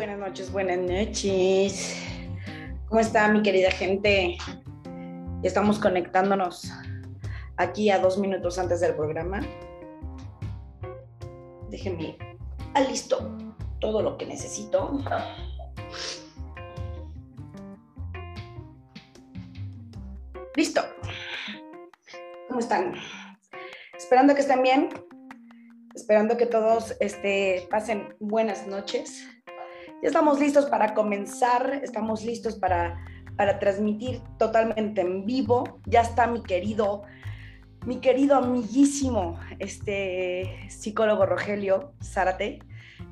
buenas noches, buenas noches. ¿Cómo está mi querida gente? Estamos conectándonos aquí a dos minutos antes del programa. Déjenme listo todo lo que necesito. Listo. ¿Cómo están? Esperando que estén bien, esperando que todos este, pasen buenas noches. Ya estamos listos para comenzar, estamos listos para, para transmitir totalmente en vivo. Ya está mi querido, mi querido amiguísimo, este psicólogo Rogelio Zárate,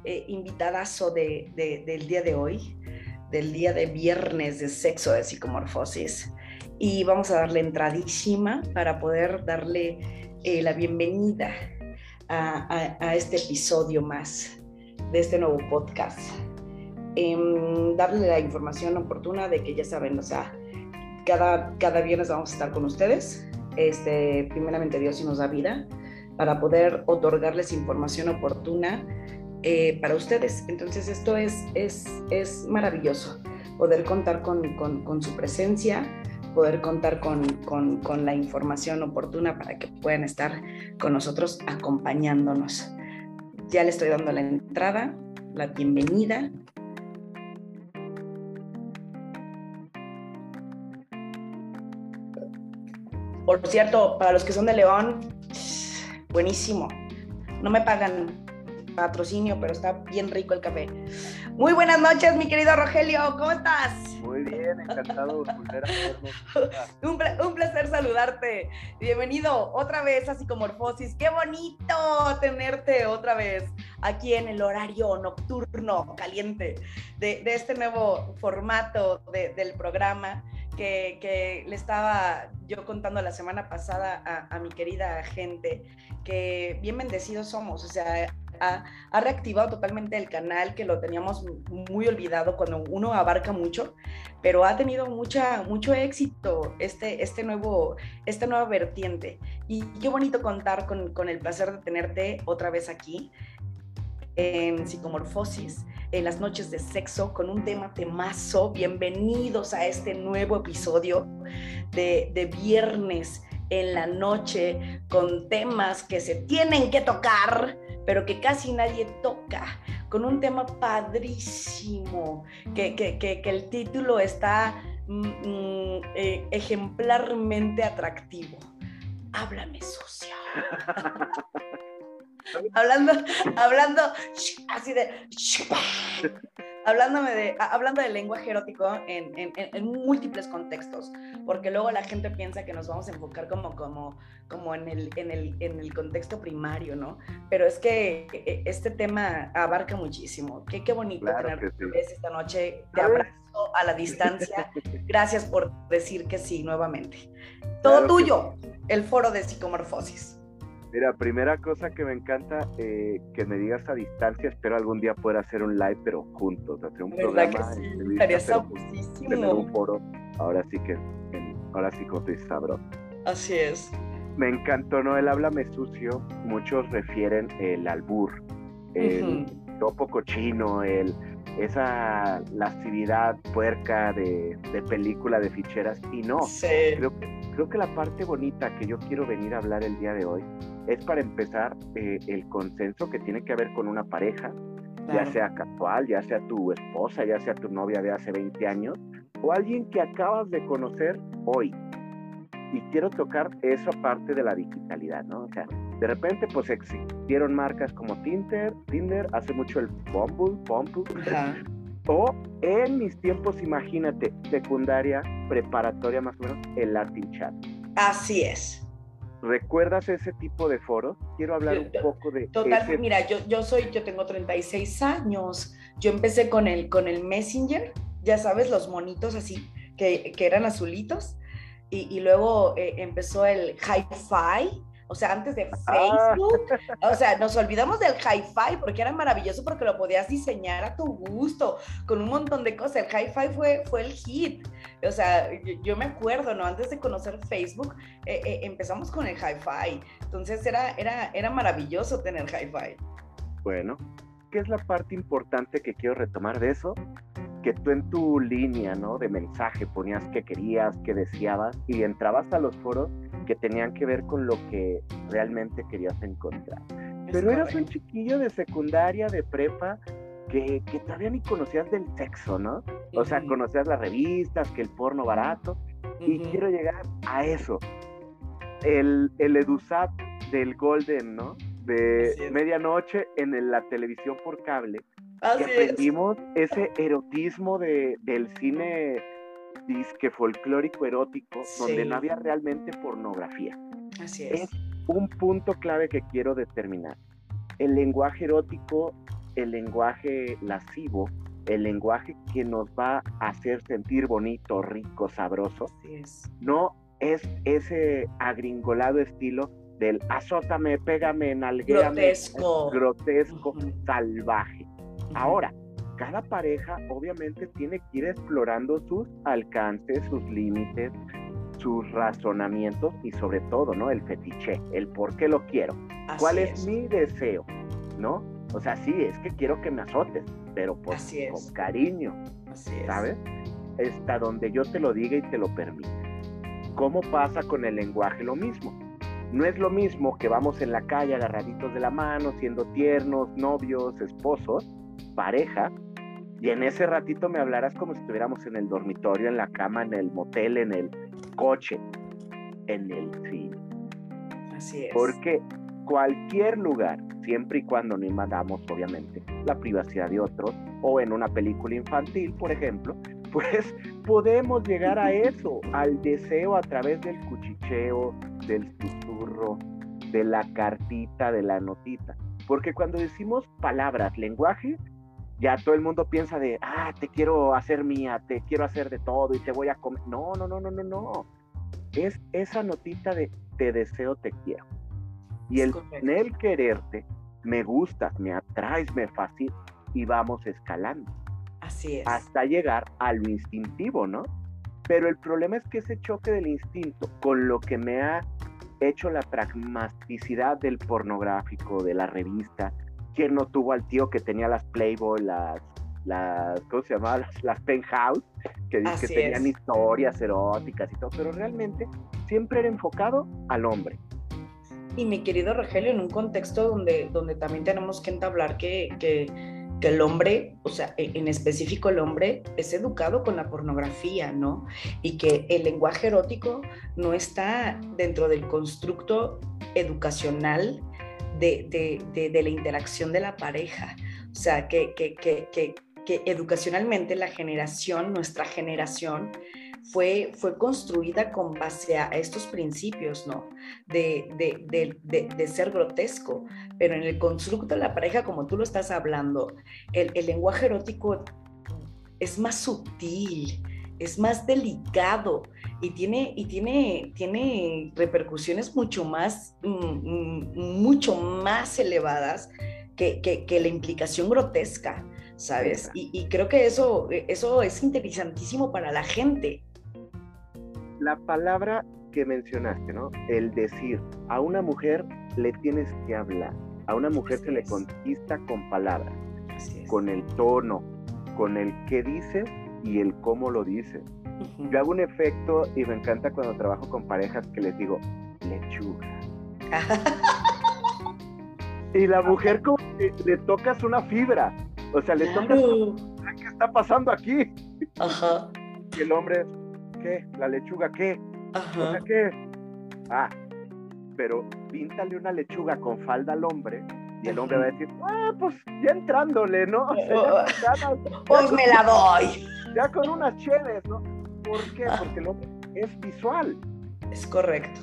eh, invitadazo de, del día de hoy, del día de viernes de sexo de psicomorfosis. Y vamos a darle entradísima para poder darle eh, la bienvenida a, este episodio más de este nuevo podcast. Em, darle la información oportuna de que ya saben, o sea, cada, cada viernes vamos a estar con ustedes. Este, primeramente Dios y nos da vida para poder otorgarles información oportuna eh, para ustedes. Entonces esto es, es, es maravilloso, poder contar con, con, con su presencia, poder contar con, con, con, la información oportuna para que puedan estar con nosotros acompañándonos. Ya le estoy dando la entrada, la bienvenida. Por cierto, para los que son de León, buenísimo. No me pagan patrocinio, pero está bien rico el café. Muy buenas noches, mi querido Rogelio, ¿cómo estás? Muy bien, encantado de volver a un, un, placer saludarte. Bienvenido otra vez a Psicomorfosis. Qué bonito tenerte otra vez aquí en el horario nocturno caliente de, de este nuevo formato de, del programa. Que, le estaba yo contando la semana pasada a, mi querida gente, que bien bendecidos somos, o sea, ha, reactivado totalmente el canal, que lo teníamos muy olvidado cuando uno abarca mucho, pero ha tenido mucha, mucho éxito este, este nuevo, esta nueva vertiente. Y qué bonito contar con, con el placer de tenerte otra vez aquí en Psicomorfosis, en las noches de sexo, con un tema temazo. Bienvenidos a este nuevo episodio de, de viernes en la noche, con temas que se tienen que tocar pero que casi nadie toca, con un tema padrísimo, que, que, que, el título está mm, mm eh, ejemplarmente atractivo. Háblame sucio. hablando, hablando así de hablándome de, hablando del lenguaje erótico en, en, múltiples contextos, porque luego la gente piensa que nos vamos a enfocar como, como, como en, el, en, el, en el contexto primario, ¿no? Pero es que e, este tema abarca muchísimo. Qué, qué bonito tener esta noche. Te abrazo a la distancia. Gracias por decir que sí nuevamente. Todo tuyo, el foro de psicomorfosis. Mira, primera cosa que me encanta, eh, que me digas a distancia, espero algún día poder hacer un live, pero juntos, hacer un programa. Que sí? Estaría Tener un foro, ahora sí que, ahora sí como te sabroso. Así es. Me encantó, ¿no? El háblame sucio, muchos refieren el albur, el topo cochino, el, esa lascividad puerca de, de película de ficheras, y no, sí. creo, creo que la parte bonita que yo quiero venir a hablar el día de hoy es para empezar eh, el consenso que tiene que haber con una pareja, ya sea casual, ya sea tu esposa, ya sea tu novia de hace 20 años, o alguien que acabas de conocer hoy. Y quiero tocar esa parte de la digitalidad, ¿no? O sea, de repente pues existieron marcas como Tinder, Tinder, hace mucho el Bumble, Bumble. O en mis tiempos, imagínate, secundaria, preparatoria más o menos, el Latin Chat. Así es. ¿Recuerdas ese tipo de foros? Quiero hablar un poco de... Total, mira, yo, yo soy, yo tengo 36 años. Yo empecé con el, con el Messenger, ya sabes, los monitos así, que, que eran azulitos. Y, y luego eh, empezó el Hi-Fi, o sea, antes de ah. Facebook, o sea, nos olvidamos del hi-fi porque era maravilloso porque lo podías diseñar a tu gusto, con un montón de cosas. El hi-fi fue, fue el hit. O sea, yo, me acuerdo, ¿no? Antes de conocer Facebook, eh, eh, empezamos con el hi-fi. Entonces era, era, era maravilloso tener hi-fi. Bueno, qué es la parte importante que quiero retomar de eso? Que tú en tu línea, ¿no? De mensaje ponías que querías, que deseabas y entrabas a los foros que tenían que ver con lo que realmente querías encontrar. Pero eras un chiquillo de secundaria, de prepa, que, que, todavía ni conocías del sexo, ¿no? O sea, conocías las revistas, que el porno barato, y quiero llegar a eso. El, el EduSat del Golden, ¿no? De medianoche en la televisión por cable. Así que aprendimos ese erotismo de, del cine disque folclórico erótico, donde no había realmente pornografía. Así es. Es un punto clave que quiero determinar. El lenguaje erótico, el lenguaje lascivo, el lenguaje que nos va a hacer sentir bonito, rico, sabroso, no es ese agringolado estilo del azótame, pégame, nalguéame, grotesco, grotesco salvaje. Ahora, cada pareja obviamente tiene que ir explorando sus alcances, sus límites, sus razonamientos y sobre todo, ¿no? El fetiche, el por qué lo quiero, cuál es. mi deseo, ¿no? O sea, sí, es que quiero que me azotes, pero pues con cariño, ¿sabes? Hasta donde yo te lo diga y te lo permita. ¿Cómo pasa con el lenguaje? Lo mismo. No es lo mismo que vamos en la calle agarraditos de la mano, siendo tiernos, novios, esposos, pareja, y en ese ratito me hablarás como si estuviéramos en el dormitorio, en la cama, en el motel, en el coche, en el cine. Así es. Porque cualquier lugar, siempre y cuando no invadamos, obviamente, la privacidad de otros, o en una película infantil, por ejemplo, pues podemos llegar a eso, al deseo a través del cuchicheo, del susurro, de la cartita, de la notita. Porque cuando decimos palabras, lenguaje, ya todo el mundo piensa de, ah, te quiero hacer mía, te quiero hacer de todo y te voy a comer. No, no, no, no, no, no. Es esa notita de te deseo, te quiero. Y el, en el quererte, me gustas, me atraes, me fascina y vamos escalando. Así es. Hasta llegar a lo instintivo, ¿no? Pero el problema es que ese choque del instinto con lo que me ha hecho la pragmaticidad del pornográfico, de la revista, ¿quién no tuvo al tío que tenía las Playboy, las, las ¿cómo se llama? Las, penthouse, que, que tenían historias eróticas y todo, pero realmente siempre era enfocado al hombre. Y mi querido Rogelio, en un contexto donde, donde también tenemos que entablar que, que, que el hombre, o sea, e, en específico el hombre, es educado con la pornografía, ¿no? Y que el lenguaje erótico no está dentro del constructo educacional de, de, de, la interacción de la pareja. O sea, que, que, que, que educacionalmente la generación, nuestra generación, fue, fue construida con base a estos principios, ¿no? De, de, ser grotesco, pero en el constructo de la pareja, como tú lo estás hablando, el, lenguaje erótico es más sutil, es más delicado y tiene, y tiene, tiene repercusiones mucho más, mm, mm, mucho más elevadas que, que, la implicación grotesca, ¿sabes? Y, y, creo que eso, eso es interesantísimo para la gente la palabra que mencionaste, ¿no? El decir, a una mujer le tienes que hablar, a una mujer se le conquista con palabras, con el tono, con el qué dice y el cómo lo dice. Yo hago un efecto y me encanta cuando trabajo con parejas que les digo, lechuga. y la mujer como que le tocas una fibra, o sea, le tocas, ¿qué está pasando aquí? Ajá. Y el hombre, ¿Qué? ¿La lechuga qué? Ajá. qué? Ah, pero píntale una lechuga con falda al hombre y el hombre va a decir, ah, pues ya entrándole, ¿no? pues me la doy. Ya con unas cheves, ¿no? ¿Por qué? Porque el hombre es visual. Es correcto.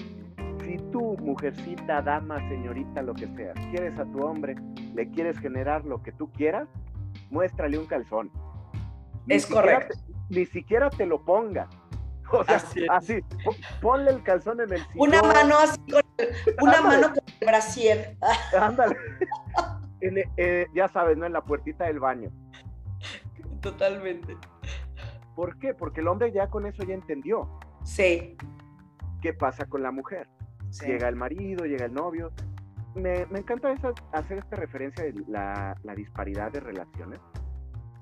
Si tú, mujercita, dama, señorita, lo que sea, quieres a tu hombre, le quieres generar lo que tú quieras, muéstrale un calzón. es correcto. ni siquiera te lo ponga O sea, así, ponle el calzón en el Una mano así con el, una mano con el brasier. Ándale. Eh, ya sabes, ¿no? En la puertita del baño. Totalmente. ¿Por qué? Porque el hombre ya con eso ya entendió. Sí. ¿Qué pasa con la mujer? Llega el marido, llega el novio. me, encanta hacer esta referencia de la, disparidad de relaciones,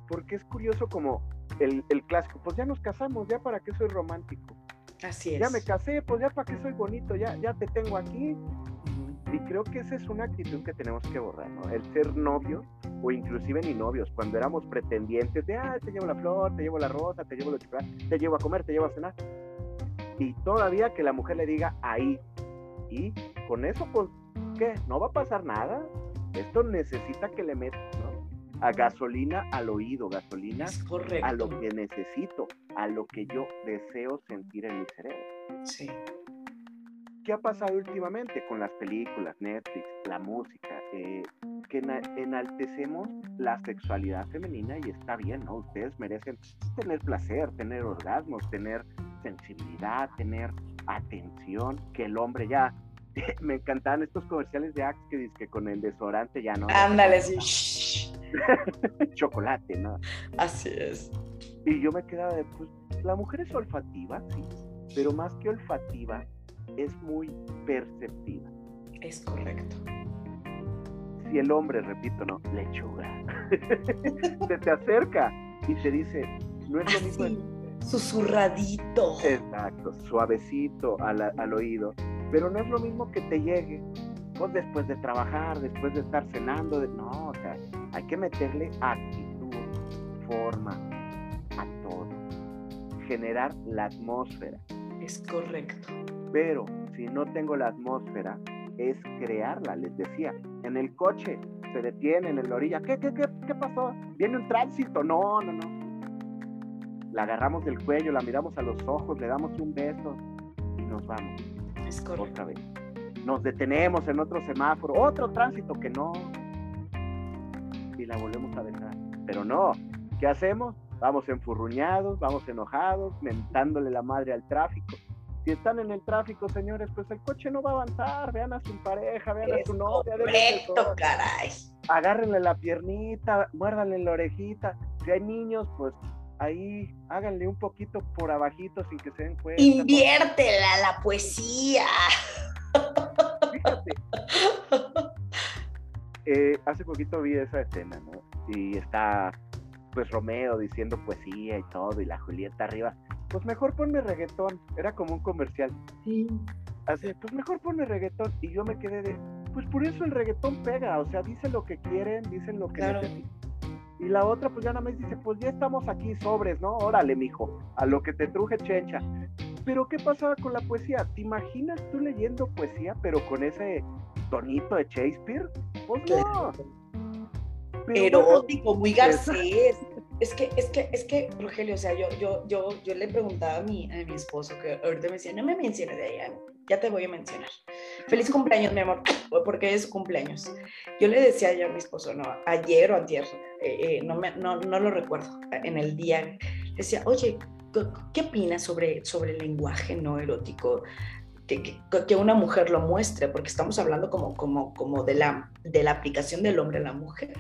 porque es curioso como el, clásico, pues ya nos casamos, ya para qué soy romántico. Así es. Ya me casé, pues ya para qué soy bonito, ya, ya te tengo aquí. Y creo que esa es una actitud que tenemos que borrar, ¿no? El ser novio o inclusive ni novios, cuando éramos pretendientes de, ah, te llevo la flor, te llevo la rosa, te llevo la chocolate, te llevo a comer, te llevo a cenar. Y todavía que la mujer le diga ahí. Y con eso, pues, ¿qué? No va a pasar nada. Esto necesita que le metas, ¿no? A gasolina al oído, gasolina a lo que necesito, a lo que yo deseo sentir en mi cerebro. Sí. ¿Qué ha pasado últimamente con las películas, Netflix, la música? Eh, que enaltecemos la sexualidad femenina y está bien, ¿no? Ustedes merecen tener placer, tener orgasmos, tener sensibilidad, tener atención, que el hombre ya... Me encantaban estos comerciales de Axe que dice que con el desodorante ya no. Ándale, sí. Chocolate, ¿no? Así es. Y yo me quedaba de, pues, la mujer es olfativa, sí, pero más que olfativa, es muy perceptiva. Es correcto. Si el hombre, repito, no, lechuga, se te acerca y te dice, no es lo mismo. Susurradito. Exacto, suavecito al, oído. Pero no es lo mismo que te llegue, pues después de trabajar, después de estar cenando. De... No, o sea, hay que meterle actitud, forma a todo. Generar la atmósfera. Es correcto. Pero si no tengo la atmósfera, es crearla, les decía. En el coche se detienen en la orilla. ¿Qué, qué, qué, qué pasó? ¿Viene un tránsito? No, no, no. La agarramos del cuello, la miramos a los ojos, le damos un beso y nos vamos. Es correcto. Otra vez. Nos detenemos en otro semáforo, otro tránsito que no. Y la volvemos a dejar. Pero no, ¿qué hacemos? Vamos enfurruñados, vamos enojados, mentándole la madre al tráfico si están en el tráfico, señores, pues el coche no va a avanzar. Vean a su pareja, vean a su novia. Correcto, caray. Agárrenle la piernita, muérdanle la orejita. Si hay niños, pues ahí háganle un poquito por abajito sin que se den cuenta. Inviértela la poesía. Fíjate. Eh, hace poquito vi esa escena, ¿no? Y está pues Romeo diciendo poesía y todo, y la Julieta arriba pues mejor ponme reggaetón. Era como un comercial. Sí. Así, pues mejor ponme reggaetón. Y yo me quedé de, pues por eso el reggaetón pega. O sea, dicen lo que quieren, dicen lo que necesitan. Y la otra, pues ya nada más dice, pues ya estamos aquí sobres, ¿no? Órale, mijo, a lo que te truje chencha. Pero ¿qué pasaba con la poesía? ¿Te imaginas tú leyendo poesía, pero con ese tonito de Shakespeare? Pues no. Erótico, muy garcés. Es que, es que, es que, Rogelio, o sea, yo, yo, yo, yo le preguntaba a mi, a mi esposo, que ahorita me decía, no me menciones de ella, ya te voy a mencionar. Feliz cumpleaños, mi amor, porque es cumpleaños. Yo le decía a mi esposo, no, ayer o antier, eh, eh, no, me, no, no, lo recuerdo, en el día, decía, oye, ¿qué opinas sobre, sobre el lenguaje no erótico? Que, que, que, una mujer lo muestre, porque estamos hablando como, como, como de, la, de la aplicación del hombre a la mujer.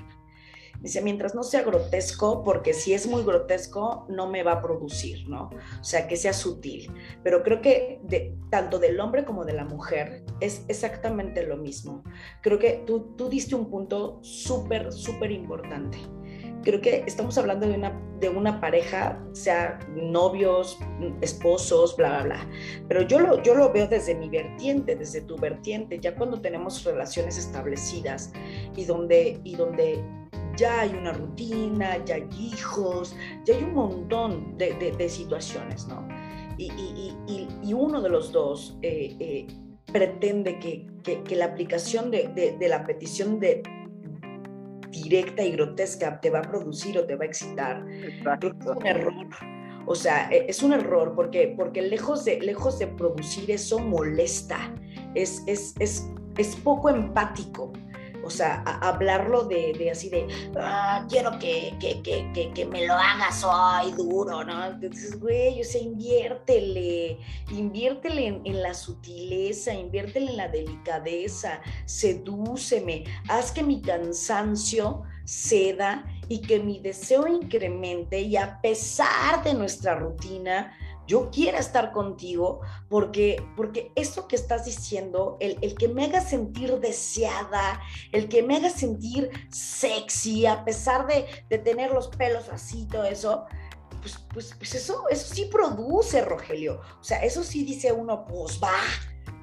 Dice, mientras no sea grotesco, porque si es muy grotesco, no me va a producir, ¿no? O sea, que sea sutil. Pero creo que de, tanto del hombre como de la mujer es exactamente lo mismo. Creo que tú, tú diste un punto súper, súper importante. Creo que estamos hablando de una, de una pareja, sea novios, esposos, bla, bla, bla. Pero yo lo, yo lo veo desde mi vertiente, desde tu vertiente, ya cuando tenemos relaciones establecidas y donde, y donde ya hay una rutina, ya hay hijos, ya hay un montón de, situaciones, ¿no? Y, uno de los dos eh, eh, pretende que, la aplicación de, la petición de directa y grotesca te va a producir o te va a excitar. Es un error. O sea, e, es un error porque, porque lejos, de, lejos de producir eso molesta, es, es, es, es poco empático o sea, hablarlo de, así de, ah, quiero que, que, me lo hagas hoy duro, ¿no? Entonces, güey, o sea, inviértele, inviértele en, la sutileza, inviértele en la delicadeza, sedúceme, haz que mi cansancio ceda y que mi deseo incremente y a pesar de nuestra rutina, yo quiero estar contigo porque, porque eso que estás diciendo, el, el, que me haga sentir deseada, el que me haga sentir sexy, a pesar de, de tener los pelos así, todo eso, pues, pues, pues eso, eso sí produce, Rogelio. O sea, eso sí dice uno, pues va,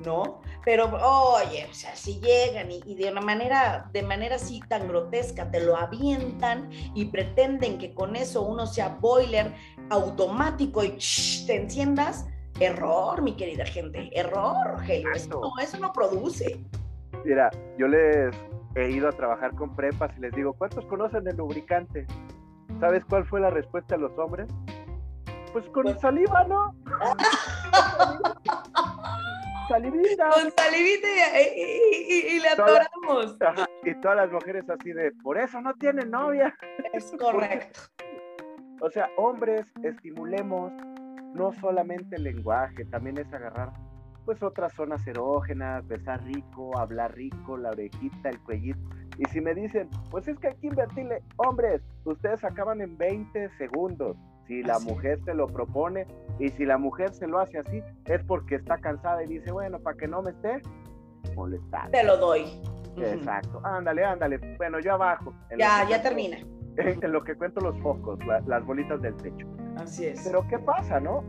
¿no? Pero, oye, o sea, si llegan y, de una manera, de manera así tan grotesca, te lo avientan y pretenden que con eso uno sea boiler automático y te enciendas, error, mi querida gente, error, Rogelio, eso no, eso no produce. Mira, yo les he ido a trabajar con prepas y les digo, ¿cuántos conocen el lubricante? ¿Sabes cuál fue la respuesta de los hombres? Pues con pues saliva, ¿no? salivita. Con salivita y, y, le atoramos. y todas las mujeres así de, por eso no tienen novia. Es correcto. o sea, hombres, estimulemos no solamente el lenguaje, también es agarrar pues otras zonas erógenas, besar rico, hablar rico, la orejita, el cuellito. Y si me dicen, pues es que hay que invertirle, hombres, ustedes acaban en 20 segundos. Si la mujer se lo propone y si la mujer se lo hace así, es porque está cansada y dice, bueno, para que no me esté molestando. Te lo doy. Exacto. Ándale, ándale. Bueno, yo abajo. Ya, ya termina. En, lo que cuento los focos, las bolitas del techo. Así es. Pero ¿qué pasa, no?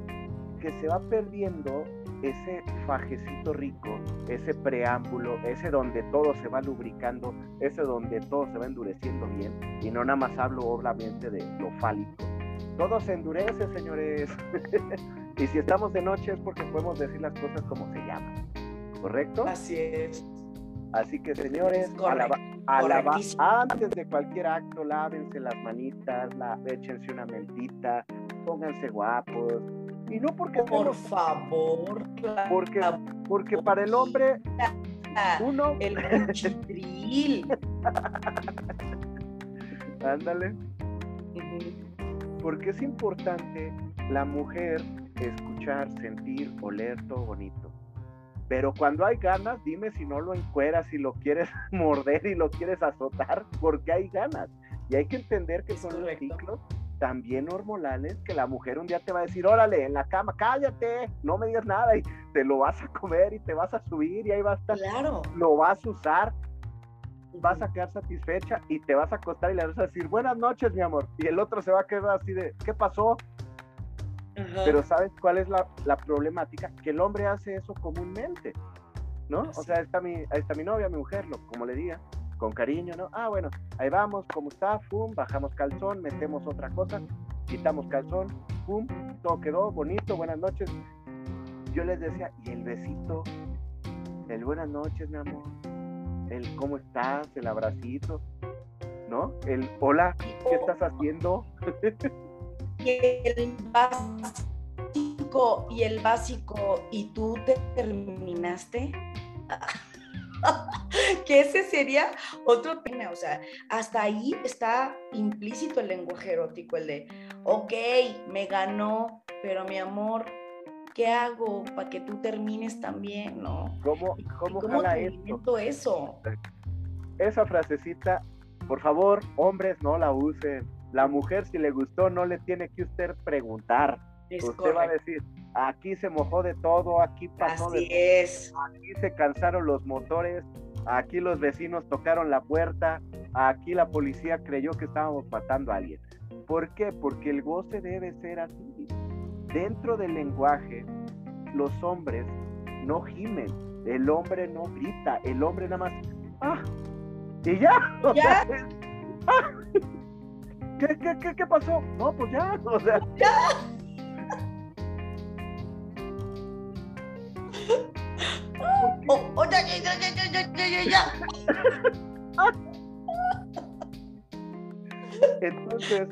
Que se va perdiendo ese fajecito rico, ese preámbulo, ese donde todo se va lubricando, ese donde todo se va endureciendo bien. Y no nada más hablo obviamente de lo fálico, todo se endurece, señores. y si estamos de noche es porque podemos decir las cosas como se llaman. ¿Correcto? Así es. Así que, señores, antes de cualquier acto, lávense las manitas, la, échense una mentita, pónganse guapos. Y no porque... Por favor. Porque, porque para el hombre, uno... El. Ándale porque es importante la mujer escuchar, sentir, oler todo bonito. Pero cuando hay ganas, dime si no lo encueras, si lo quieres morder y lo quieres azotar, porque hay ganas. Y hay que entender que son los ciclos también hormonales que la mujer un día te va a decir, órale, en la cama, cállate, no me digas nada y te lo vas a comer y te vas a subir y ahí va a estar. Claro. Lo vas a usar vas a quedar satisfecha y te vas a acostar y le vas a decir buenas noches, mi amor. Y el otro se va a quedar así de, ¿qué pasó? Pero ¿sabes cuál es la, la, problemática? Que el hombre hace eso comúnmente, ¿no? O sea, está mi, ahí está mi novia, mi mujer, lo, como le diga, con cariño, ¿no? Ah, bueno, ahí vamos, ¿cómo está? Pum, bajamos calzón, metemos otra cosa, quitamos calzón, pum, todo quedó bonito, buenas noches. Yo les decía, ¿y el besito? El buenas noches, mi amor el cómo estás, el abracito, ¿no? El hola, ¿qué estás haciendo? y el básico, y el básico, ¿y tú te terminaste? que ese sería otro tema, o sea, hasta ahí está implícito el lenguaje erótico, el de, ok, me ganó, pero mi amor, ¿qué hago para que tú termines también, no? ¿Cómo, cómo, jala esto? eso? Esa frasecita, por favor, hombres, no la usen. La mujer, si le gustó, no le tiene que usted preguntar. usted va a decir, aquí se mojó de todo, aquí pasó Así de es. Aquí se cansaron los motores, aquí los vecinos tocaron la puerta, aquí la policía creyó que estábamos matando a alguien. ¿Por qué? Porque el goce debe ser así dentro del lenguaje, los hombres no gimen, el hombre no grita, el hombre nada más, ah, y ya, ¿Ya? ah, ¿qué, qué, qué, qué pasó? No, pues ya, o sea, ya. Oh, oh, ya, ya, ya, ya, ya, ya, ya. Entonces,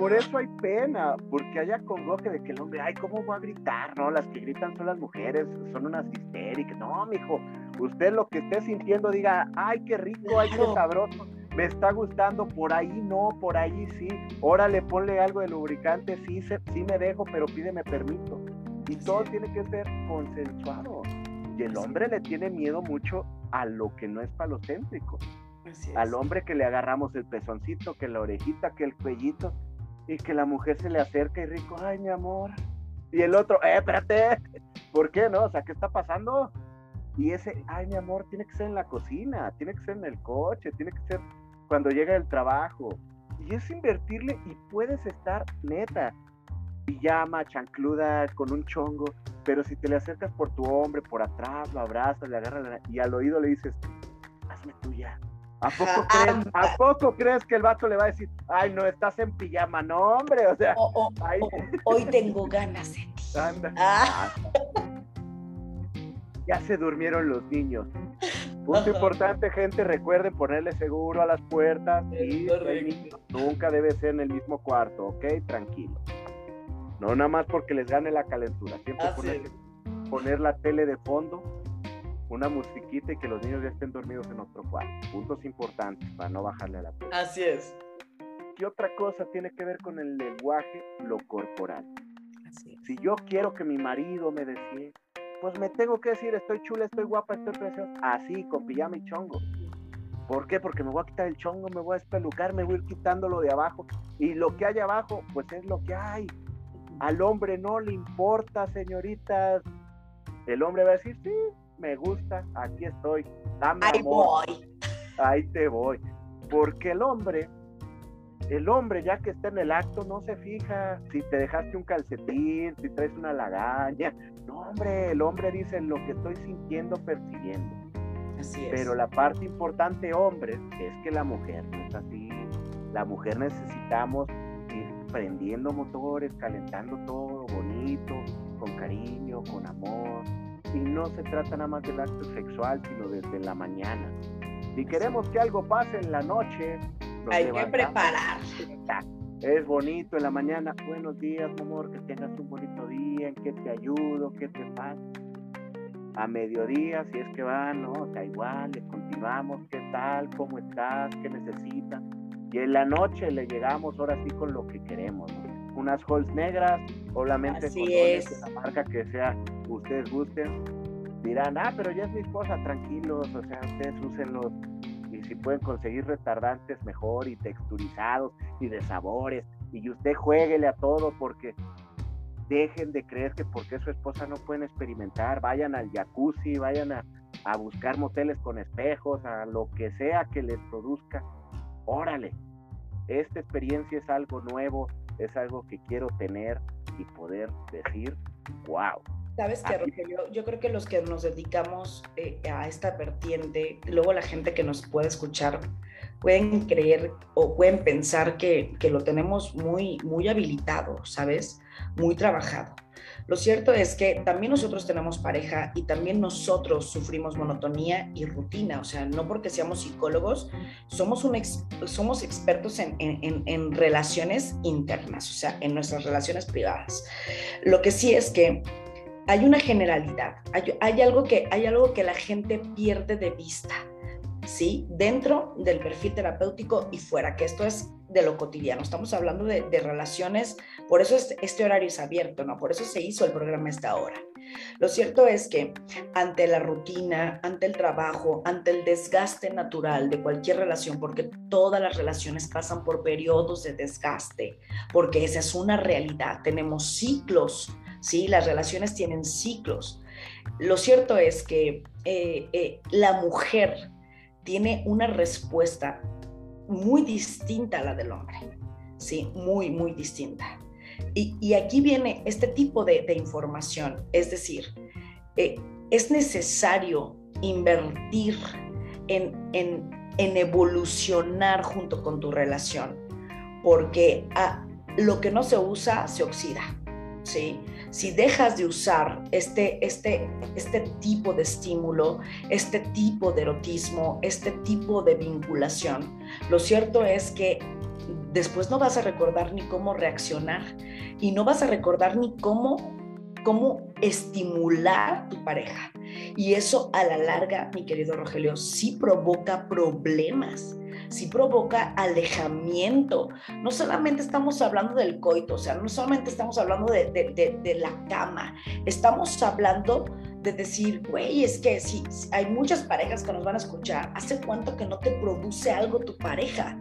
por eso hay pena, porque haya congoje de que el hombre, ay, ¿cómo va a gritar? No, las que gritan son las mujeres, son unas histéricas. No, mijo, usted lo que esté sintiendo diga, ay, qué rico, ay, qué sabroso, me está gustando, por ahí no, por ahí sí. Órale, ponle algo de lubricante, sí, sí me dejo, pero pídeme permiso. Y todo tiene que ser consensuado. Y el hombre le tiene miedo mucho a lo que no es palocéntrico. Al hombre que le agarramos el pezoncito, que la orejita, que el cuellito, y que la mujer se le acerca y rico, ay mi amor, Y el otro, eh, espérate, ¿por qué no? O sea, ¿qué está pasando? Y ese, ay, mi amor, tiene que ser en la cocina, tiene que ser en el coche, tiene que ser cuando llega el trabajo. Y es invertirle y puedes estar neta, pijama, chancluda, con un chongo, pero si te le acercas por tu hombre, por atrás, lo abrazas, le agarras y al oído le dices, hazme tuya. ¿A poco, crees, ¿A poco crees que el vato le va a decir, ay, no, estás en pijama? No, hombre, o sea. hoy tengo ganas de ti. Ah. Ya se durmieron los niños. Punto importante, gente, recuerden ponerle seguro a las puertas y nunca debe ser en el mismo cuarto, ¿ok? Tranquilo. No nada más porque les gane la calentura. Siempre poner, poner la tele de fondo una musiquita y que los niños ya estén dormidos en otro cuarto. Puntos importantes para no bajarle a la puerta. Así es. ¿Qué otra cosa tiene que ver con el lenguaje? Lo corporal. Si yo quiero que mi marido me desee, pues me tengo que decir, estoy chula, estoy guapa, estoy preciosa. Así, con pijama y chongo. ¿Por qué? Porque me voy a quitar el chongo, me voy a espelucar, me voy a ir quitándolo de abajo. Y lo que hay abajo, pues es lo que hay. Al hombre no le importa, señoritas. El hombre va a decir, sí, me gusta, aquí estoy, dame Ahí voy. Ahí te voy. Porque el hombre, el hombre ya que está en el acto no se fija si te dejaste un calcetín, si traes una lagaña. No, hombre, el hombre dice lo que estoy sintiendo, percibiendo. Así es. Pero la parte importante, hombre, es que la mujer no es así. La mujer necesitamos ir prendiendo motores, calentando todo bonito, con cariño, con amor, y no se trata nada más del acto sexual, sino desde la mañana. Si queremos que algo pase en la noche, hay que preparar. Es bonito en la mañana. Buenos días, amor, que tengas un bonito día, en qué te ayudo, qué te pasa. A mediodía, si es que va, no, da igual, le continuamos, qué tal, cómo estás, qué necesitas. Y en la noche le llegamos ahora sí con lo que queremos. Unas holes negras, obviamente con la marca que sea ustedes gusten, dirán, ah, pero ya es mi esposa, tranquilos, o sea, ustedes úsenlos y si pueden conseguir retardantes mejor y texturizados y de sabores y usted jueguele a todo porque dejen de creer que porque su esposa no pueden experimentar, vayan al jacuzzi, vayan a, a buscar moteles con espejos, a lo que sea que les produzca, órale, esta experiencia es algo nuevo, es algo que quiero tener y poder decir, wow, Sabes que, Rogelio, yo creo que los que nos dedicamos eh, a esta vertiente, luego la gente que nos puede escuchar, pueden creer o pueden pensar que, que lo tenemos muy, muy habilitado, ¿sabes? Muy trabajado. Lo cierto es que también nosotros tenemos pareja y también nosotros sufrimos monotonía y rutina. O sea, no porque seamos psicólogos, somos, un somos expertos en, en, en, relaciones internas, o sea, en nuestras relaciones privadas. Lo que sí es que hay una generalidad, hay, algo que, hay algo que la gente pierde de vista, ¿sí? Dentro del perfil terapéutico y fuera, que esto es de lo cotidiano, estamos hablando de, relaciones, por eso este, horario es abierto, ¿no? Por eso se hizo el programa a esta hora. Lo cierto es que ante la rutina, ante el trabajo, ante el desgaste natural de cualquier relación, porque todas las relaciones pasan por periodos de desgaste, porque esa es una realidad, tenemos ciclos ¿sí? Las relaciones tienen ciclos. Lo cierto es que eh, eh, la mujer tiene una respuesta muy distinta a la del hombre, ¿sí? Muy, muy distinta. Y, aquí viene este tipo de, información, es decir, eh, es necesario invertir en, en, evolucionar junto con tu relación, porque a, lo que no se usa se oxida, ¿sí? Si dejas de usar este, este, este tipo de estímulo, este tipo de erotismo, este tipo de vinculación, lo cierto es que después no vas a recordar ni cómo reaccionar y no vas a recordar ni cómo, cómo estimular tu pareja. Y eso a la larga, mi querido Rogelio, sí provoca problemas si provoca alejamiento. No solamente estamos hablando del coito, o sea, no solamente estamos hablando de, la cama, estamos hablando de decir, güey, es que si, hay muchas parejas que nos van a escuchar, ¿hace cuánto que no te produce algo tu pareja?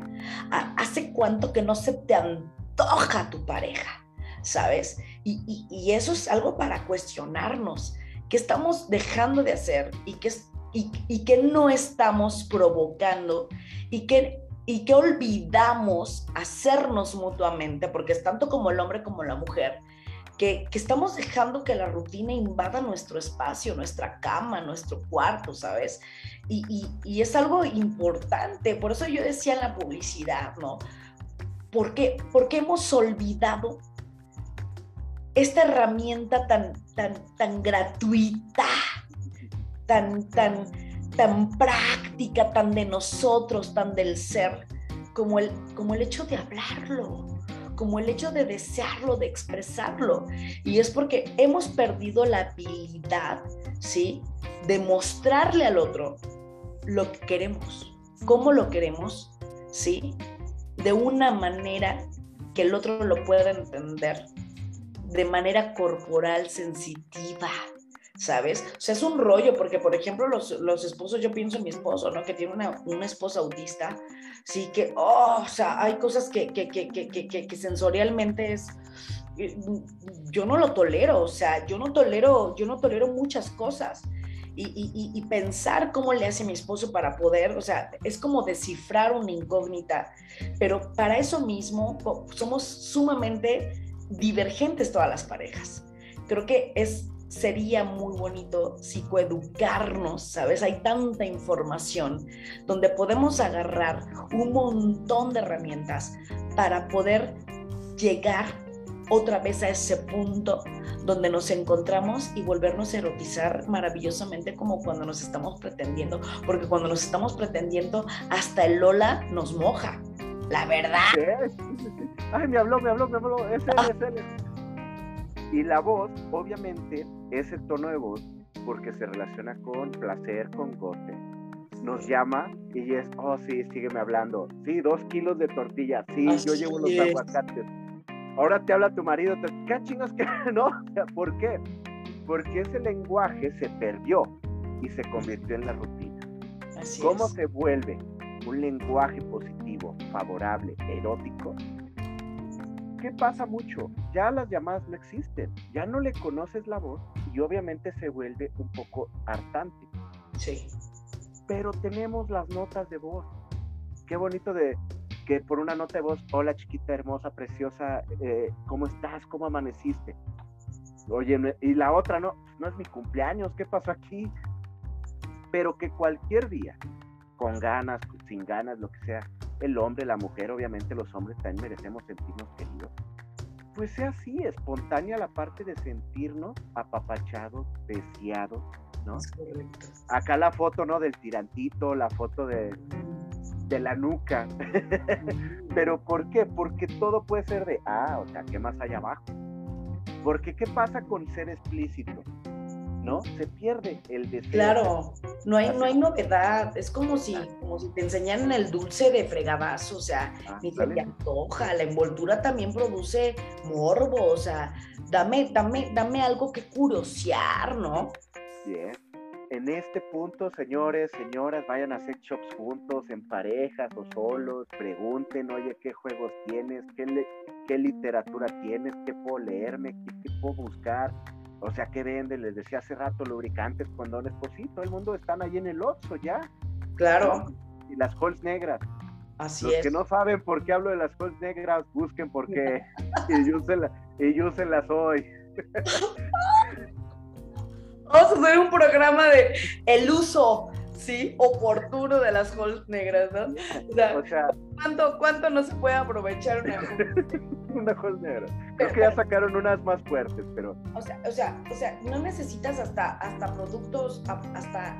¿Hace cuánto que no se te antoja tu pareja? ¿sabes? Y, y, eso es algo para cuestionarnos, qué estamos dejando de hacer y qué, y, qué no estamos provocando y qué y que olvidamos hacernos mutuamente, porque es tanto como el hombre como la mujer, que, que, estamos dejando que la rutina invada nuestro espacio, nuestra cama, nuestro cuarto, ¿sabes? Y, y, y, es algo importante, por eso yo decía en la publicidad, ¿no? ¿Por qué, porque hemos olvidado esta herramienta tan, tan, tan gratuita, tan, tan, tan práctica, tan de nosotros, tan del ser, como el, como el hecho de hablarlo, como el hecho de desearlo, de expresarlo. Y es porque hemos perdido la habilidad, ¿sí? De mostrarle al otro lo que queremos, cómo lo queremos, ¿sí? De una manera que el otro lo pueda entender, de manera corporal, sensitiva, ¿sabes? O sea, es un rollo, porque por ejemplo los, los esposos, yo pienso en mi esposo, ¿no? Que tiene una, una esposa autista, sí que, oh, o sea, hay cosas que, que, que, que, que sensorialmente es, eh, yo no lo tolero, o sea, yo no tolero, yo no tolero muchas cosas. Y, y, y, pensar cómo le hace mi esposo para poder, o sea, es como descifrar una incógnita, pero para eso mismo somos sumamente divergentes todas las parejas. Creo que es sería muy bonito psicoeducarnos, ¿sabes? Hay tanta información donde podemos agarrar un montón de herramientas para poder llegar otra vez a ese punto donde nos encontramos y volvernos a erotizar maravillosamente como cuando nos estamos pretendiendo, porque cuando nos estamos pretendiendo hasta el Lola nos moja, la verdad. Ay, me habló, me habló, me habló, es él, es él. Y la voz, obviamente, ese tono de voz, porque se relaciona con placer, con goce, nos llama y es, oh sí, sígueme hablando. Sí, dos kilos de tortilla. Sí, yo llevo los aguacates. Ahora te habla tu marido, ¿qué chingas que no? ¿Por qué? Porque ese lenguaje se perdió y se convirtió en la rutina. ¿Cómo se vuelve un lenguaje positivo, favorable, erótico? ¿qué pasa mucho? Ya las llamadas no existen, ya no le conoces la voz y obviamente se vuelve un poco hartante. Sí. Pero tenemos las notas de voz. Qué bonito de que por una nota de voz, hola chiquita, hermosa, preciosa, eh, ¿cómo estás? ¿Cómo amaneciste? Oye, y la otra, no, no es mi cumpleaños, ¿qué pasó aquí? Pero que cualquier día, con ganas, sin ganas, lo que sea, el hombre, la mujer, obviamente los hombres también merecemos sentirnos queridos. Pues sea así, espontánea la parte de sentirnos apapachados, deseados, ¿no? Acá la foto, ¿no? Del tirantito, la foto de, de la nuca. Pero ¿por qué? Porque todo puede ser de, ah, o sea, ¿qué más hay abajo? Porque ¿qué pasa con ser explícito? ¿No? Se pierde el deseo. Claro, no hay, no hay novedad, es como si, como si te enseñaran el dulce de fregadazo, o sea, ah, ni te antoja, la envoltura también produce morbo, o sea, dame, dame, dame algo que curiosear, ¿no? Bien. En este punto, señores, señoras, vayan a hacer shops juntos, en parejas o solos, pregunten, oye, ¿qué juegos tienes? ¿Qué, qué literatura tienes? ¿Qué puedo leerme? ¿Qué, qué puedo buscar? O sea, ¿qué venden? Les decía hace rato, lubricantes, condones, pues sí, todo el mundo están ahí en el Oxxo ya. Claro. Y las holes negras. Así Los es. que no saben por qué hablo de las holes negras, busquen por qué. y, úsenlas, y úsenlas hoy. Vamos a hacer un programa de el uso sí, oportuno de las holes negras, ¿no? O sea, ¿cuánto, ¿cuánto, no se puede aprovechar una una hole negra? Creo que ya sacaron unas más fuertes, pero... O sea, o sea, o sea, no necesitas hasta, hasta productos, hasta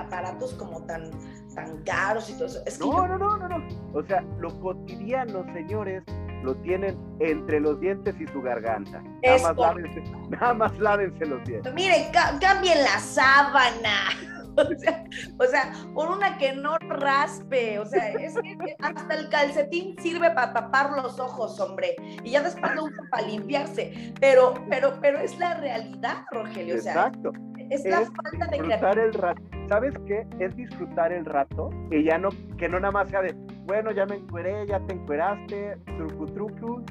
aparatos como tan, tan caros y todo eso. Es no, yo... no, no, no, no. O sea, lo cotidiano, señores, lo tienen entre los dientes y su garganta. Nada más, lávense, nada más lávense los dientes. Miren, cambien la sábana. O sea, o sea, por una que no raspe, o sea, es que hasta el calcetín sirve para tapar los ojos, hombre, y ya después lo usa para limpiarse, pero, pero, pero es la realidad, Rogelio, o sea, Exacto. es la es falta de creatividad. El rato. ¿Sabes qué? Es disfrutar el rato y ya no, que no nada más sea de, bueno, ya me encueré, ya te encueraste, trucu trucu,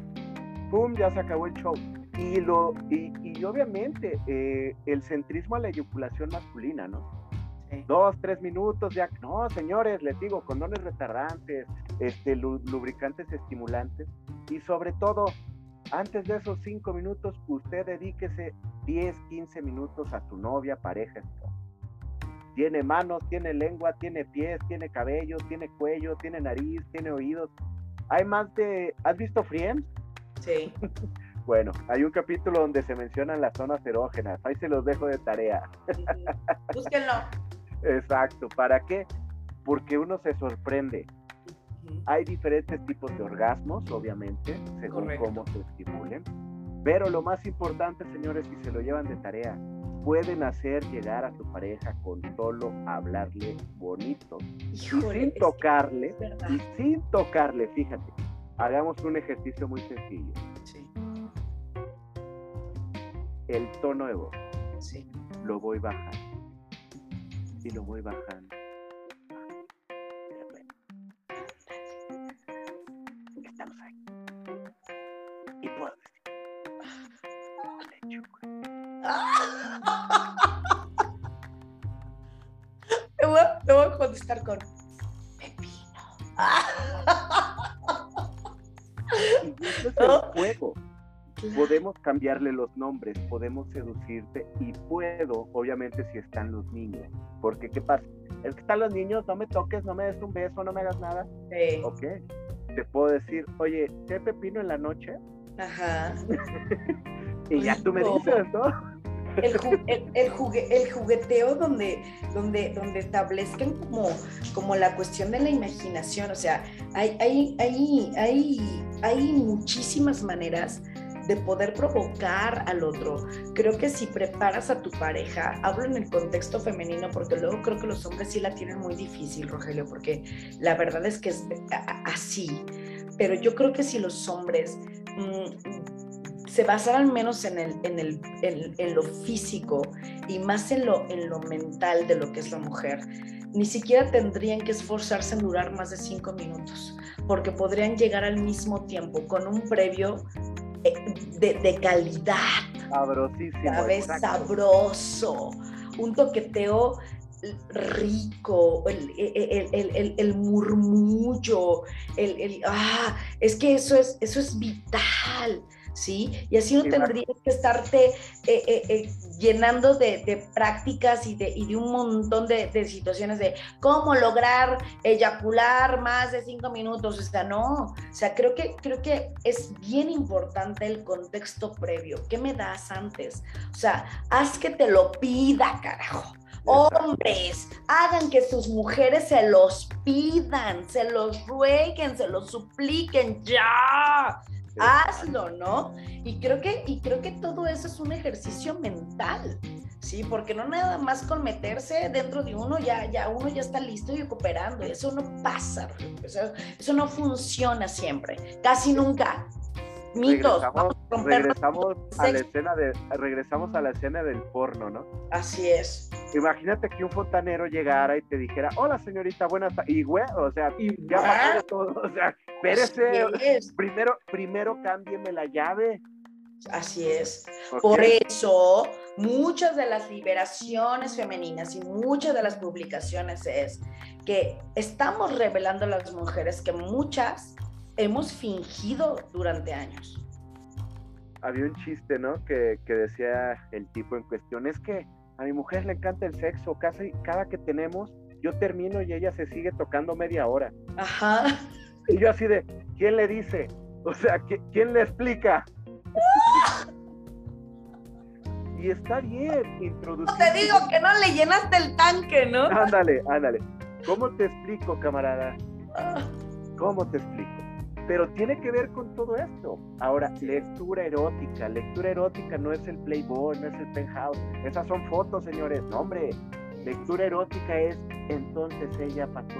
¡pum! Ya se acabó el show. Y, lo, y, obviamente eh, el centrismo a la eyaculación masculina, ¿no? Dos, tres minutos, ya. No, señores, les digo, condones retardantes, este, lubricantes estimulantes. Y sobre todo, antes de esos cinco minutos, usted dedíquese 10, 15 minutos a su novia, pareja, Tiene manos, tiene lengua, tiene pies, tiene cabello, tiene cuello, tiene nariz, tiene oídos. Hay más de... ¿Has visto Friends? Sí. bueno, hay un capítulo donde se mencionan las zonas erógenas. Ahí se los dejo de tarea. Búsquenlo. Exacto. ¿Para qué? Porque uno se sorprende. Hay diferentes tipos de orgasmos, obviamente, según cómo se estimulen. Pero lo más importante, señores, si se lo llevan de tarea, pueden hacer llegar a su pareja con solo hablarle bonito. y sin tocarle, y sin tocarle, fíjate, hagamos un ejercicio muy sencillo. Sí. El tono de voz. Sí. Lo voy bajando. Y lo voy bajando Podemos cambiarle los nombres, podemos seducirte y puedo, obviamente, si están los niños. Porque, ¿qué pasa? Es que están los niños, no me toques, no me des un beso, no me hagas nada. Sí. Ok. Te puedo decir, oye, ¿qué pepino en la noche? Ajá. y ya tú me dices, ¿no? el, jugueteo donde, donde, donde establezcan como, como la cuestión de la imaginación. O sea, hay, hay, hay, hay, hay muchísimas maneras de poder provocar al otro. Creo que si preparas a tu pareja, hablo en el contexto femenino, porque luego creo que los hombres sí la tienen muy difícil, Rogelio, porque la verdad es que es así. Pero yo creo que si los hombres mm, se basaran menos en, el, en, el, en, lo físico y más en lo, en lo mental de lo que es la mujer, ni siquiera tendrían que esforzarse en durar más de cinco minutos, porque podrían llegar al mismo tiempo con un previo de, de calidad. Sabrosísimo. Sabroso. Un toqueteo rico, el, el, el, el murmullo, el, ah, es que eso es, eso es vital. ¿Sí? Y así no tendrías que estarte eh, eh, eh, llenando de, prácticas y de, y de, un montón de, situaciones de cómo lograr eyacular más de cinco minutos, o sea, no, o sea, creo que, creo que es bien importante el contexto previo, ¿qué me das antes? O sea, haz que te lo pida, carajo. Hombres, hagan que sus mujeres se los pidan, se los rueguen, se los supliquen ya hazlo, ¿no? Y creo que, y creo que todo eso es un ejercicio mental, ¿sí? Porque no nada más con meterse dentro de uno, ya, ya uno ya está listo y cooperando, eso no pasa, eso no funciona siempre, casi nunca, mitos. Regresamos, a la escena de, regresamos a la escena del porno, ¿no? Así es. Imagínate que un fontanero llegara y te dijera, hola señorita, buenas tardes. Y güey, o sea, ya de todo. O sea, espérese. Primero, primero cámbieme la llave. Así es. Por eso, muchas de las liberaciones femeninas y muchas de las publicaciones es que estamos revelando a las mujeres que muchas hemos fingido durante años. Había un chiste, ¿no? Que, decía el tipo en cuestión, es que a mi mujer le encanta el sexo, casi cada que tenemos, yo termino y ella se sigue tocando media hora. Ajá. Y yo así de, ¿quién le dice? O sea, ¿quién le explica? y está bien introducir. te digo que no le llenaste el tanque, ¿no? Ándale, ándale. ¿Cómo te explico, camarada? Ah. ¿Cómo te explico? Pero tiene que ver con todo esto. Ahora, lectura erótica. Lectura erótica no es el Playboy, no es el penthouse. Esas son fotos, señores. No, hombre. Lectura erótica es entonces ella pasó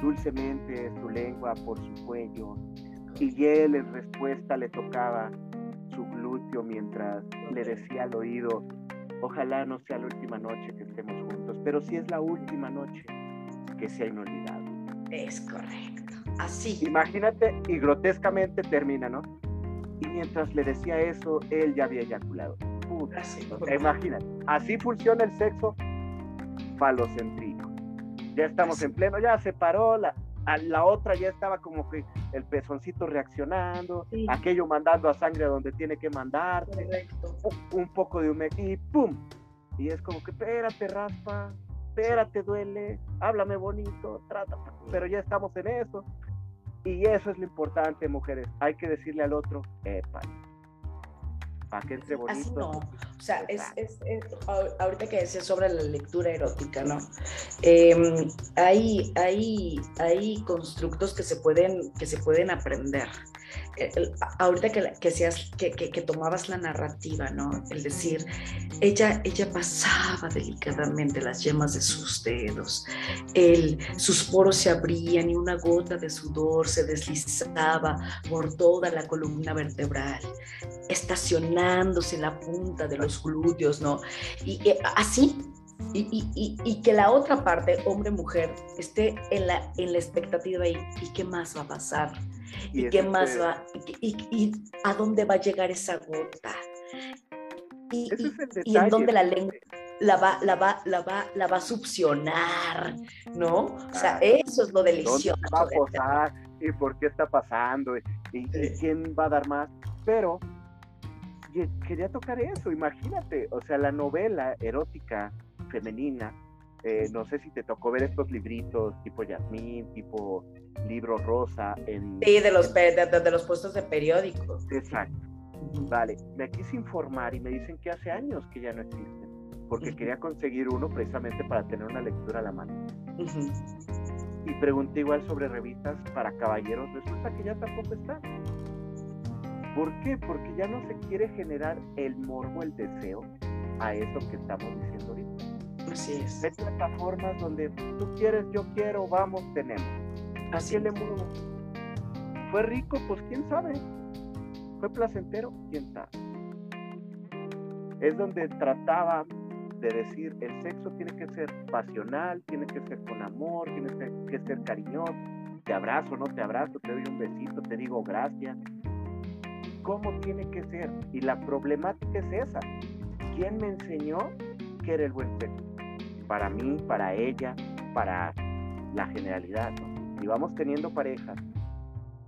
dulcemente su lengua por su cuello y él en respuesta le tocaba su glúteo mientras le decía al oído, ojalá no sea la última noche que estemos juntos, pero si es la última noche, que sea inolvidable. Es correcto. Así. Imagínate y grotescamente termina, ¿no? y mientras le decía eso, él ya había eyaculado. imagínate, así funciona el sexo falocentríco. Ya estamos en pleno, ya se paró, la, la otra ya estaba como que el pezoncito reaccionando, aquello mandando a sangre a donde tiene que mandar, un, poco de humedad y ¡pum! Y es como que, espérate, raspa, espérate, duele, háblame bonito, trata, pero ya estamos en eso. Y eso es lo importante, mujeres. Hay que decirle al otro, epa, para que entre bonito. Así no. O sea, es, es, ahorita que decía sobre la lectura erótica, ¿no? Em, hay, hay, hay constructos que se pueden, que se pueden aprender ahorita que, que, seas, que, tomabas la narrativa, ¿no? El decir, ella, ella pasaba delicadamente las yemas de sus dedos, el, sus poros se abrían y una gota de sudor se deslizaba por toda la columna vertebral, estacionándose en la punta de los glúteos, ¿no? Y así y, y, y, que la otra parte, hombre-mujer, esté en la, en la expectativa y, y qué más va a pasar, y, qué más va, y, a dónde va a llegar esa gota, y, en dónde la lengua la va, la va, la va, la va a succionar, ¿no? O sea, eso es lo delicioso. va a posar? ¿Y por qué está pasando? ¿Y, quién va a dar más? Pero quería tocar eso, imagínate, o sea, la novela erótica femenina. Eh, no sé si te tocó ver estos libritos tipo Yasmín, tipo libro rosa. En, sí, de los, de, los puestos de periódicos. Exacto. Vale, me quise informar y me dicen que hace años que ya no existen, porque quería conseguir uno precisamente para tener una lectura a la mano. Y pregunté igual sobre revistas para caballeros, resulta que ya tampoco está. ¿Por qué? Porque ya no se quiere generar el morbo, el deseo a eso que estamos diciendo ahorita. Así es. Hay plataformas donde tú quieres, yo quiero, vamos, tenemos. Así el mundo. ¿Fue rico? Pues quién sabe. ¿Fue placentero? ¿Quién sabe? Es donde trataba de decir, el sexo tiene que ser pasional, tiene que ser con amor, tiene que ser cariñoso. Te abrazo, no te abrazo, te doy un besito, te digo gracias. ¿Cómo tiene que ser? Y la problemática es esa. ¿Quién me enseñó que era el buen sexo? para mí, para ella, para la generalidad. Y vamos teniendo parejas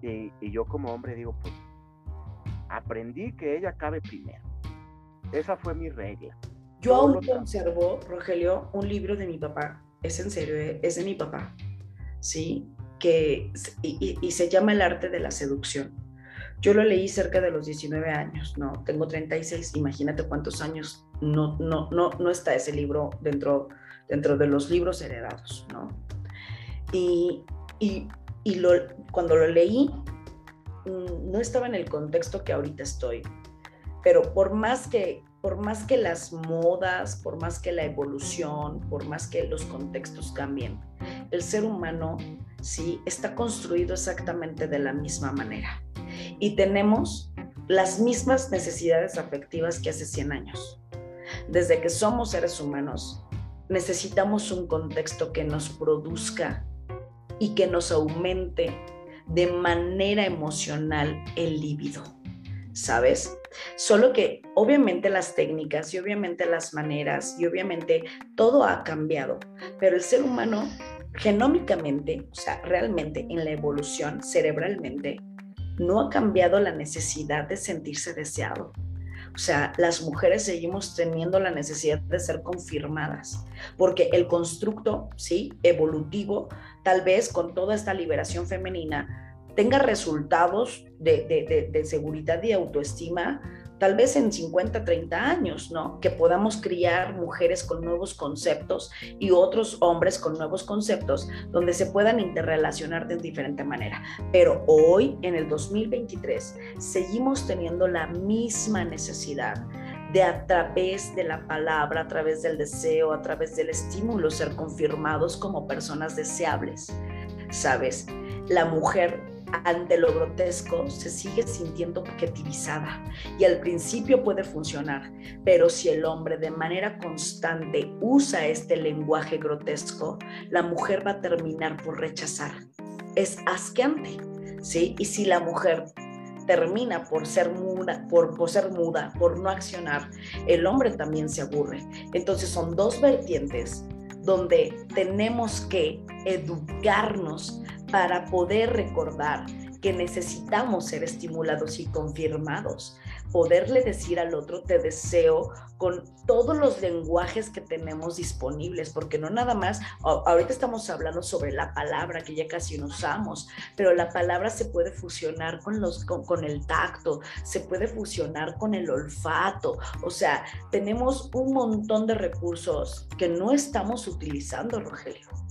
y, yo como hombre digo, pues aprendí que ella cabe primero. Esa fue mi regla. Yo aún conservo, Rogelio, un libro de mi papá, es en serio, eh, es de mi papá, ¿sí? Que, y, y, se llama El arte de la seducción. Yo lo leí cerca de los 19 años, ¿no? Tengo 36, imagínate cuántos años no, no, no, no está ese libro dentro dentro de los libros heredados, ¿no? Y, y, lo, cuando lo leí, mm, no estaba en el contexto que ahorita estoy, pero por más que por más que las modas, por más que la evolución, por más que los contextos cambien, el ser humano sí está construido exactamente de la misma manera y tenemos las mismas necesidades afectivas que hace 100 años. Desde que somos seres humanos, necesitamos un contexto que nos produzca y que nos aumente de manera emocional el líbido, ¿sabes? Solo que obviamente las técnicas y obviamente las maneras y obviamente todo ha cambiado, pero el ser humano genómicamente, o sea, realmente en la evolución cerebralmente, no ha cambiado la necesidad de sentirse deseado, o sea, las mujeres seguimos teniendo la necesidad de ser confirmadas, porque el constructo, ¿sí? Evolutivo, tal vez con toda esta liberación femenina, tenga resultados de, de seguridad y autoestima tal vez en 50, 30 años, ¿no? Que podamos criar mujeres con nuevos conceptos y otros hombres con nuevos conceptos donde se puedan interrelacionar de diferente manera. Pero hoy, en el 2023, seguimos teniendo la misma necesidad de a través de la palabra, a través del deseo, a través del estímulo, ser confirmados como personas deseables. ¿Sabes? La mujer ante lo grotesco se sigue sintiendo objetivizada y al principio puede funcionar, pero si el hombre de manera constante usa este lenguaje grotesco, la mujer va a terminar por rechazar. Es asqueante, ¿sí? Y si la mujer termina por ser muda, por, por ser muda, por no accionar, el hombre también se aburre. Entonces son dos vertientes donde tenemos que educarnos para poder recordar que necesitamos ser estimulados y confirmados poderle decir al otro te deseo con todos los lenguajes que tenemos disponibles, porque no nada más, ahorita estamos hablando sobre la palabra que ya casi no usamos, pero la palabra se puede fusionar con, los, con, el tacto, se puede fusionar con el olfato, o sea, tenemos un montón de recursos que no estamos utilizando, Rogelio.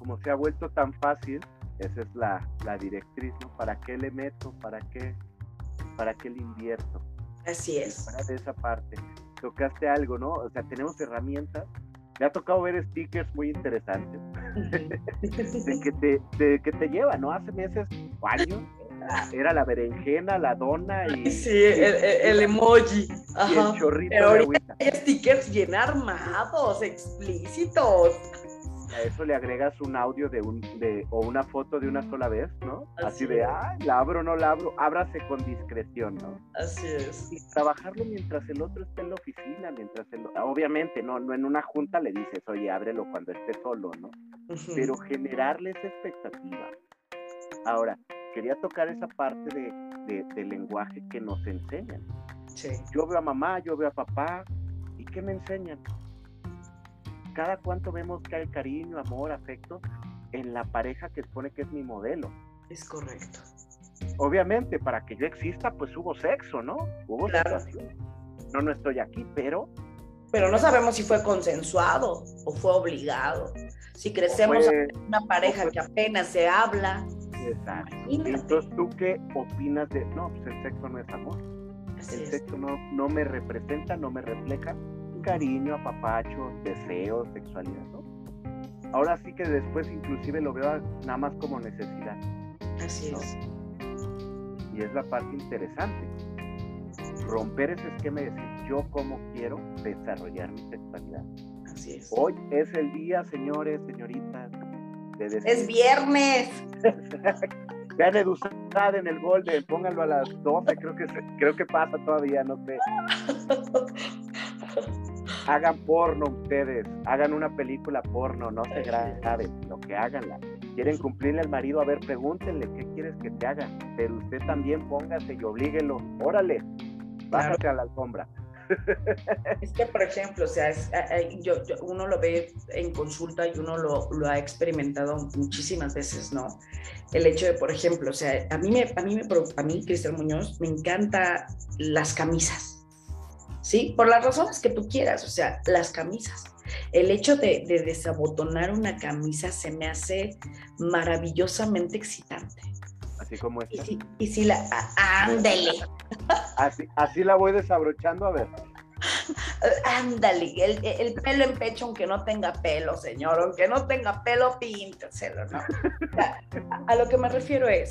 Como se ha vuelto tan fácil, esa es la, la directriz, ¿no? ¿Para qué le meto? ¿Para qué ¿para qué le invierto? Así es. Para de esa parte. Tocaste algo, ¿no? O sea, tenemos herramientas. Me ha tocado ver stickers muy interesantes de, que te, que te lleva, ¿no? Hace meses o años era la berenjena, la dona y. Sí, el, emoji. Y el chorrito Pero ahorita hay stickers bien armados, explícitos a eso le agregas un audio de un de o una foto de una sola vez, ¿no? Así, de, ay, la abro, no la abro, ábrase con discreción, ¿no? Así es. Y trabajarlo mientras el otro esté en la oficina, mientras el, obviamente, no, no en una junta le dices, oye, ábrelo cuando esté solo, ¿no? Pero generarle esa expectativa. Ahora, quería tocar esa parte de, del lenguaje que nos enseñan. Sí. Yo veo a mamá, yo veo a papá, ¿y qué me enseñan? Cada cuánto vemos que hay cariño, amor, afecto en la pareja que supone que es mi modelo. Es correcto. Obviamente, para que yo exista, pues hubo sexo, ¿no? Hubo claro. No, no estoy aquí, pero... Pero no sabemos si fue consensuado o fue obligado. Si crecemos en una pareja que apenas se habla. Exacto. Entonces, ¿tú qué opinas de...? No, pues el sexo no es amor. el sexo no, no me representa, no me refleja cariño, apapacho, deseo, sexualidad, ¿no? Ahora sí que después inclusive lo veo nada más como necesidad. Así es. Y es la parte interesante. Romper ese esquema y decir, yo como quiero desarrollar mi sexualidad. Así es. Hoy es el día, señores, señoritas, de Es viernes. Vean Edusad en el Golden, pónganlo a las 12, creo que, creo que pasa todavía, no sé. hagan porno ustedes, hagan una película porno, no se graben, lo que háganla. Quieren cumplirle al marido, a ver, pregúntenle qué quieres que te haga, pero usted también póngase y oblíguelo, órale, bájate a la alfombra. Es que, por ejemplo, o sea, yo, uno lo ve en consulta y uno lo, lo, ha experimentado muchísimas veces, ¿no? El hecho de, por ejemplo, o sea, a mí, me, a mí, me, a mí Cristian Muñoz, me encanta las camisas ¿sí? Por las razones que tú quieras, o sea, las camisas. El hecho de, desabotonar una camisa se me hace maravillosamente excitante. Así como esta. Y si, la... ándale. Así, así la voy desabrochando, a ver. Ándale, el, pelo en pecho, aunque no tenga pelo, señor, aunque no tenga pelo, píntaselo, ¿no? a, lo que me refiero es,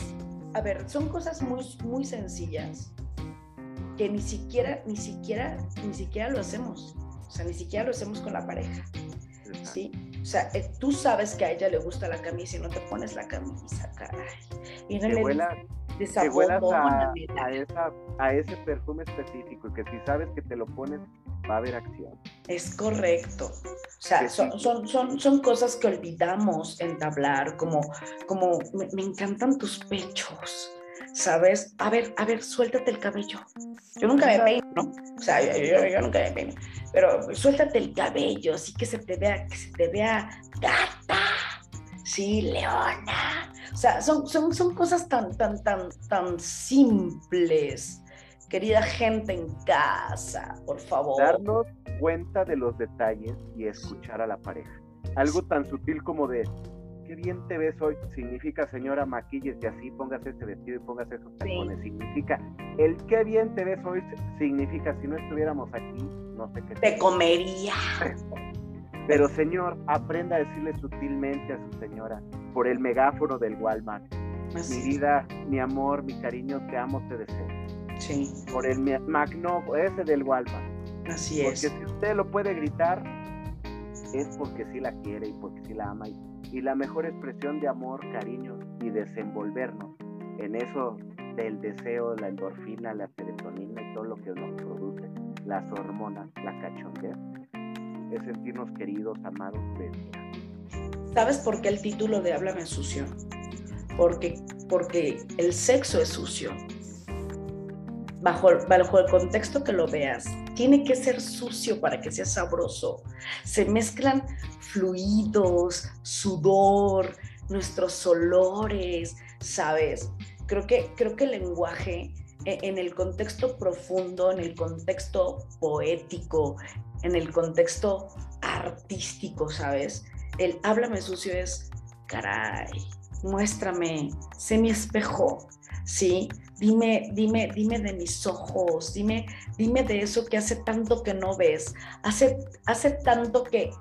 a ver, son cosas muy, muy sencillas, que ni siquiera, ni siquiera, ni siquiera lo hacemos. O sea, ni siquiera lo hacemos con la pareja. ¿Sí? O sea, eh, tú sabes que a ella le gusta la camisa y no te pones la camisa, caray. Y no le a, a, esa, a ese perfume específico que si sabes que te lo pones, va a haber acción. Es correcto. O sea, son, son, son, son, cosas que olvidamos entablar, como, como me, me encantan tus pechos. ¿Sabes? A ver, a ver, suéltate el cabello. Yo nunca me peino, ¿no? O sea, yo, nunca me peino. Pero suéltate el cabello, así que se te vea, que se te vea gata. Sí, leona. O sea, son, son, son cosas tan, tan, tan, tan simples. Querida gente en casa, por favor. Darnos cuenta de los detalles y escuchar a la pareja. Algo tan sutil como de, qué bien te ves hoy, significa señora maquilles y así póngase ese vestido y póngase esos tacones. Significa el qué bien te ves hoy, significa si no estuviéramos aquí, no sé qué. Te comería. Pero señor, aprenda a decirle sutilmente a su señora por el megáfono del Walmart. mi vida, mi amor, mi cariño, te amo, te deseo. Sí. Por el Magno, ese del Walmart. Así es. Porque si usted lo puede gritar, es porque sí la quiere y porque sí la ama y y la mejor expresión de amor, cariño y desenvolvernos en eso del deseo, la endorfina, la serotonina y todo lo que nos produce, las hormonas, la cachondez, es sentirnos queridos, amados, ¿Sabes por qué el título de Háblame sucio? Porque, porque el sexo es sucio. Bajo el contexto que lo veas, tiene que ser sucio para que sea sabroso. Se mezclan fluidos, sudor, nuestros olores, ¿sabes? Creo que, creo que el lenguaje e, en el contexto profundo, en el contexto poético, en el contexto artístico, ¿sabes? El háblame sucio es, caray, muéstrame, sé mi espejo, ¿sí? Dime, dime, dime de mis ojos, dime, dime de eso que hace tanto que no ves, hace, hace tanto que,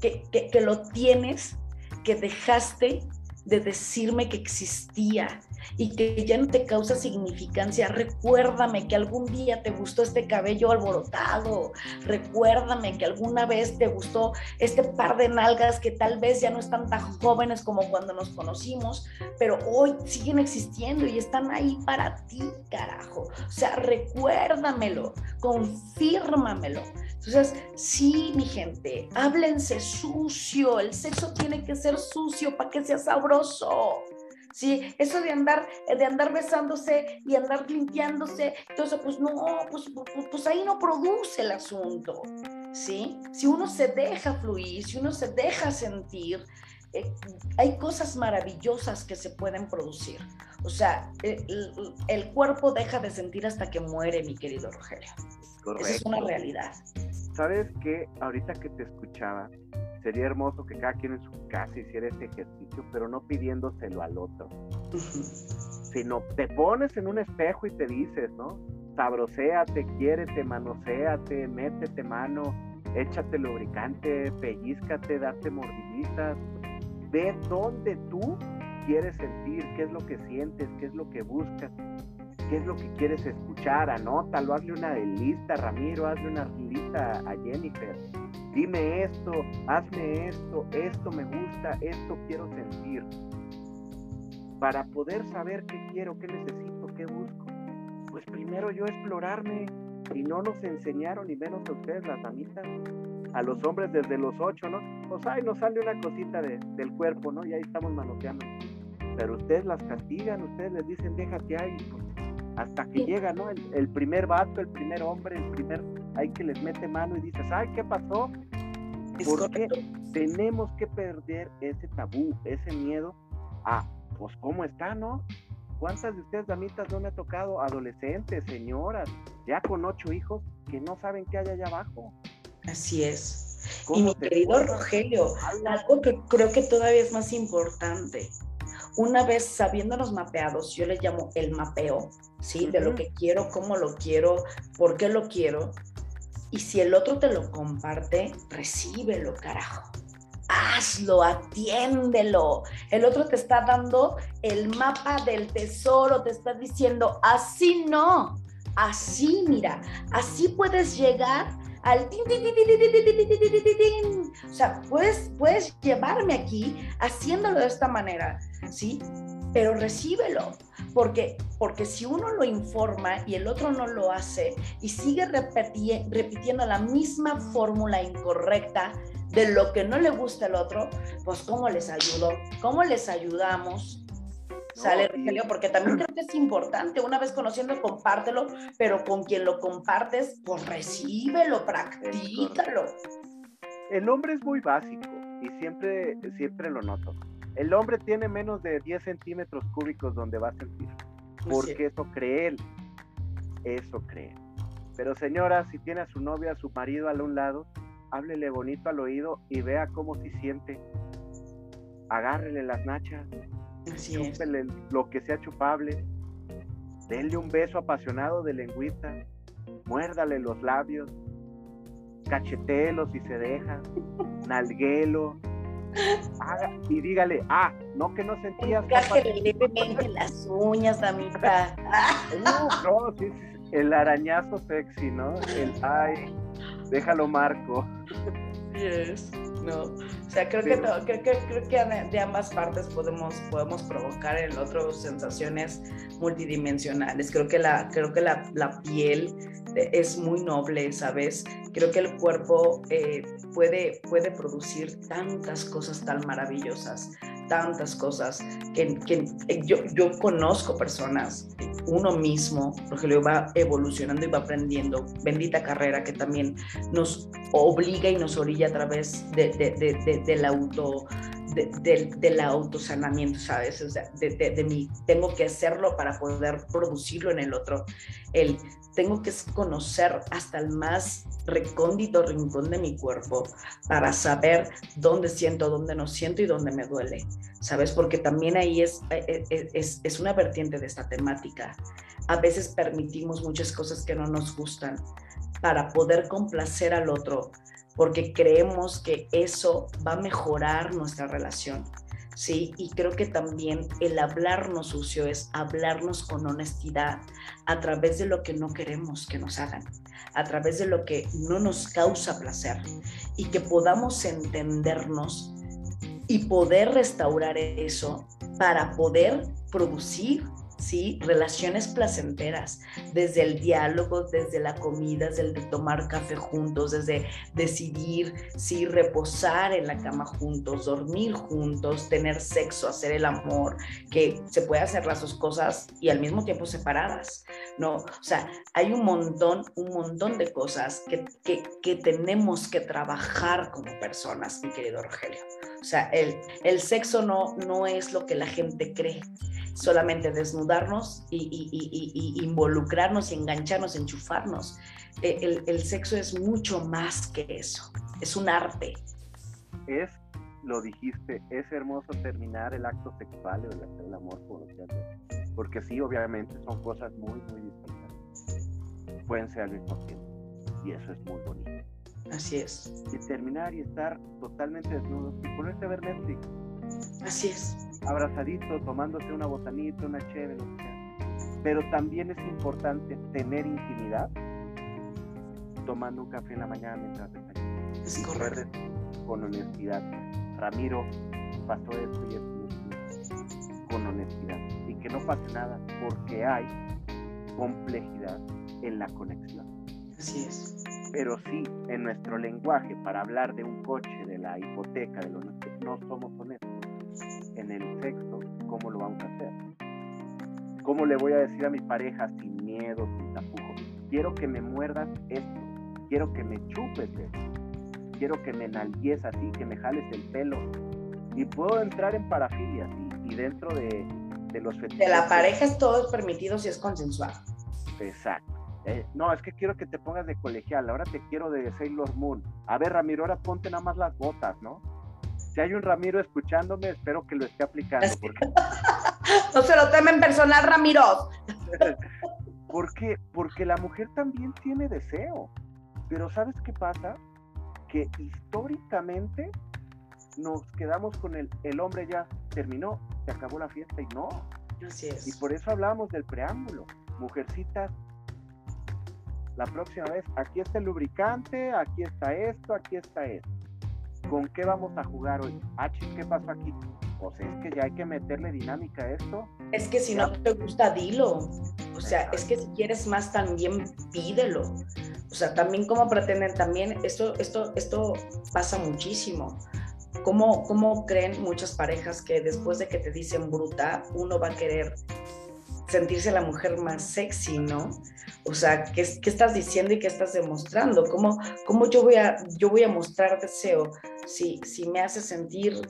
que, que lo tienes, que dejaste de decirme que existía, y que ya no te causa significancia, recuérdame que algún día te gustó este cabello alborotado, recuérdame que alguna vez te gustó este par de nalgas que tal vez ya no están tan jóvenes como cuando nos conocimos, pero hoy siguen existiendo y están ahí para ti, carajo. O sea, recuérdamelo, confírmamelo. Entonces, sí, mi gente, háblense sucio, el sexo tiene que ser sucio para que sea sabroso. ¿Sí? Eso de andar, de andar besándose y andar limpiándose, entonces pues no, pues, pues, pues, ahí no produce el asunto, ¿sí? Si uno se deja fluir, si uno se deja sentir, eh, hay cosas maravillosas que se pueden producir. O sea, el, el, cuerpo deja de sentir hasta que muere, mi querido Rogelio. Correcto. Esa es una realidad. ¿Sabes qué? Ahorita que te escuchaba, sería hermoso que cada quien en su casa hiciera ese ejercicio, pero no pidiéndoselo al otro. Sino te pones en un espejo y te dices, ¿no? Sabroséate, quiérete, manoséate, métete mano, échate lubricante, pellizcate, date mordiditas. Ve dónde tú quieres sentir, qué es lo que sientes, qué es lo que buscas, qué es lo que quieres escuchar, anótalo, hazle una lista, Ramiro, hazle una lista a Jennifer dime esto, hazme esto, esto me gusta, esto quiero sentir. Para poder saber qué quiero, qué necesito, qué busco, pues primero yo explorarme y no nos enseñaron, ni menos a ustedes, las damitas, a los hombres desde los ocho, ¿no? Pues ahí nos sale una cosita del cuerpo, ¿no? Y ahí estamos manoteando. Pero ustedes las castigan, ustedes les dicen, déjate ahí, pues, hasta que llega, ¿no? El, el, primer vato, el primer hombre, el primer, hay que les mete mano y dices, ay, ¿qué pasó? Porque tenemos que perder ese tabú, ese miedo a, pues, ¿cómo está, no? ¿Cuántas de ustedes, damitas, no me ha tocado adolescentes, señoras, ya con ocho hijos, que no saben qué hay allá abajo? Así es. Y mi querido Rogelio, algo que creo que todavía es más importante. Una vez sabiéndonos mapeados, yo le llamo el mapeo, ¿sí? De lo que quiero, cómo lo quiero, por qué lo quiero. Y si el otro te lo comparte, recíbelo, carajo. Hazlo, atiéndelo. El otro te está dando el mapa del tesoro, te está diciendo, así no, así mira, así puedes llegar al... O sea, puedes, puedes llevarme aquí haciéndolo de esta manera, ¿sí? Pero recíbelo porque, porque si uno lo informa y el otro no lo hace y sigue repitiendo la misma fórmula incorrecta de lo que no le gusta al otro, pues ¿cómo les ayudo? ¿Cómo les ayudamos? Sale porque también creo que es importante, una vez conociendo, compártelo, pero con quien lo compartes, pues recíbelo, practícalo. El hombre es muy básico y siempre, siempre lo noto el hombre tiene menos de 10 centímetros cúbicos donde va a sentir. Porque eso cree él. Eso cree. Pero señora, si tiene a su novia, a su marido al un lado, háblele bonito al oído y vea cómo se siente. Agárrele las nachas. Chúpele lo que sea chupable. Denle un beso apasionado de lengüita. Muérdale los labios. Cachetelo si se deja. Nalguelo y dígale, ah, no que no sentías. levemente las uñas, amita. no, sí, el arañazo sexy, ¿no? El ay, déjalo marco. Yes. ¿No? O sea, creo, que, creo, que, creo que de ambas partes podemos, podemos provocar en el otro sensaciones multidimensionales. Creo que la, creo que la, la piel es muy noble, ¿sabes? Creo que el cuerpo eh, puede, puede producir tantas cosas tan maravillosas, tantas cosas que, que eh, yo, yo conozco personas, uno mismo, lo va evolucionando y va aprendiendo, bendita carrera que también nos obliga y nos orilla a través de, de, de, del auto de, del autosanamiento, ¿sabes? O sea, de, de, mí, tengo que hacerlo para poder producirlo en el otro. El tengo que conocer hasta el más recóndito rincón de mi cuerpo para saber dónde siento, dónde no siento y dónde me duele, ¿sabes? Porque también ahí es, eh, eh, eh, es, es una vertiente de esta temática. A veces permitimos muchas cosas que no nos gustan para poder complacer al otro, porque creemos que eso va a mejorar nuestra relación. ¿sí? Y creo que también el hablarnos sucio es hablarnos con honestidad a través de lo que no queremos que nos hagan, a través de lo que no nos causa placer y que podamos entendernos y poder restaurar eso para poder producir ¿sí? Relaciones placenteras, desde el diálogo, desde la comida, desde el tomar café juntos, desde decidir, ¿sí? Reposar en la cama juntos, dormir juntos, tener sexo, hacer el amor, que se puede hacer las dos cosas y al mismo tiempo separadas, ¿no? O sea, hay un montón, un montón de cosas que, que, que tenemos que trabajar como personas, mi querido Rogelio. O sea, el, el sexo no, no es lo que la gente cree solamente desnudarnos y, involucrarnos y engancharnos, enchufarnos. E, el, sexo es mucho más que eso, es un arte. Es, lo dijiste, es hermoso terminar el acto sexual o el hacer el amor por porque sí, obviamente son cosas muy, muy distintas. Pueden ser al mismo tiempo y eso es muy bonito. Así es. Y terminar y estar totalmente desnudo y ponerte a ver Netflix. Así es abrazadito, tomándose una botanita, una chévere, Pero también es importante tener intimidad tomando un café en la mañana mientras Es correcto. Con honestidad. Ramiro, pasó esto y esto, con honestidad. Y que no pase nada porque hay complejidad en la conexión. Así es. Pero sí, en nuestro lenguaje, para hablar de un coche, de la hipoteca, de lo que no somos honestos en el sexo, ¿cómo lo vamos a hacer? ¿Cómo le voy a decir a mi pareja sin miedo, sin tapujo? Quiero que me muerdas esto, quiero que me chupes esto, quiero que me nalgues así, que me jales el pelo. Y puedo entrar en parafilia, y, dentro de, los fetiches. De la pareja es todo permitido si es consensual. Exacto. Eh, no, es que quiero que te pongas de colegial, ahora te quiero de Sailor Moon. A ver, Ramiro, ahora ponte nada más las botas, ¿no? Si hay un Ramiro escuchándome, espero que lo esté aplicando. no se lo temen personal, Ramiro. ¿Por qué? Porque la mujer también tiene deseo. Pero ¿sabes qué pasa? Que históricamente nos quedamos con el, el hombre ya terminó, se acabó la fiesta y no. Así es. Y por eso hablamos del preámbulo. Mujercitas, la próxima vez, aquí está el lubricante, aquí está esto, aquí está esto. ¿Con qué vamos a jugar hoy? Ah, ¿qué pasó aquí? Pues es que ya hay que meterle dinámica a esto. Es que si no te gusta, dilo. O sea, es que si quieres más también pídelo. O sea, también como pretenden, también esto, esto, esto pasa muchísimo. ¿Cómo, ¿Cómo creen muchas parejas que después de que te dicen bruta, uno va a querer sentirse la mujer más sexy, ¿no? O sea, ¿qué, qué estás diciendo y qué estás demostrando? ¿Cómo, cómo yo, voy a, yo voy a mostrar deseo si, si me hace sentir,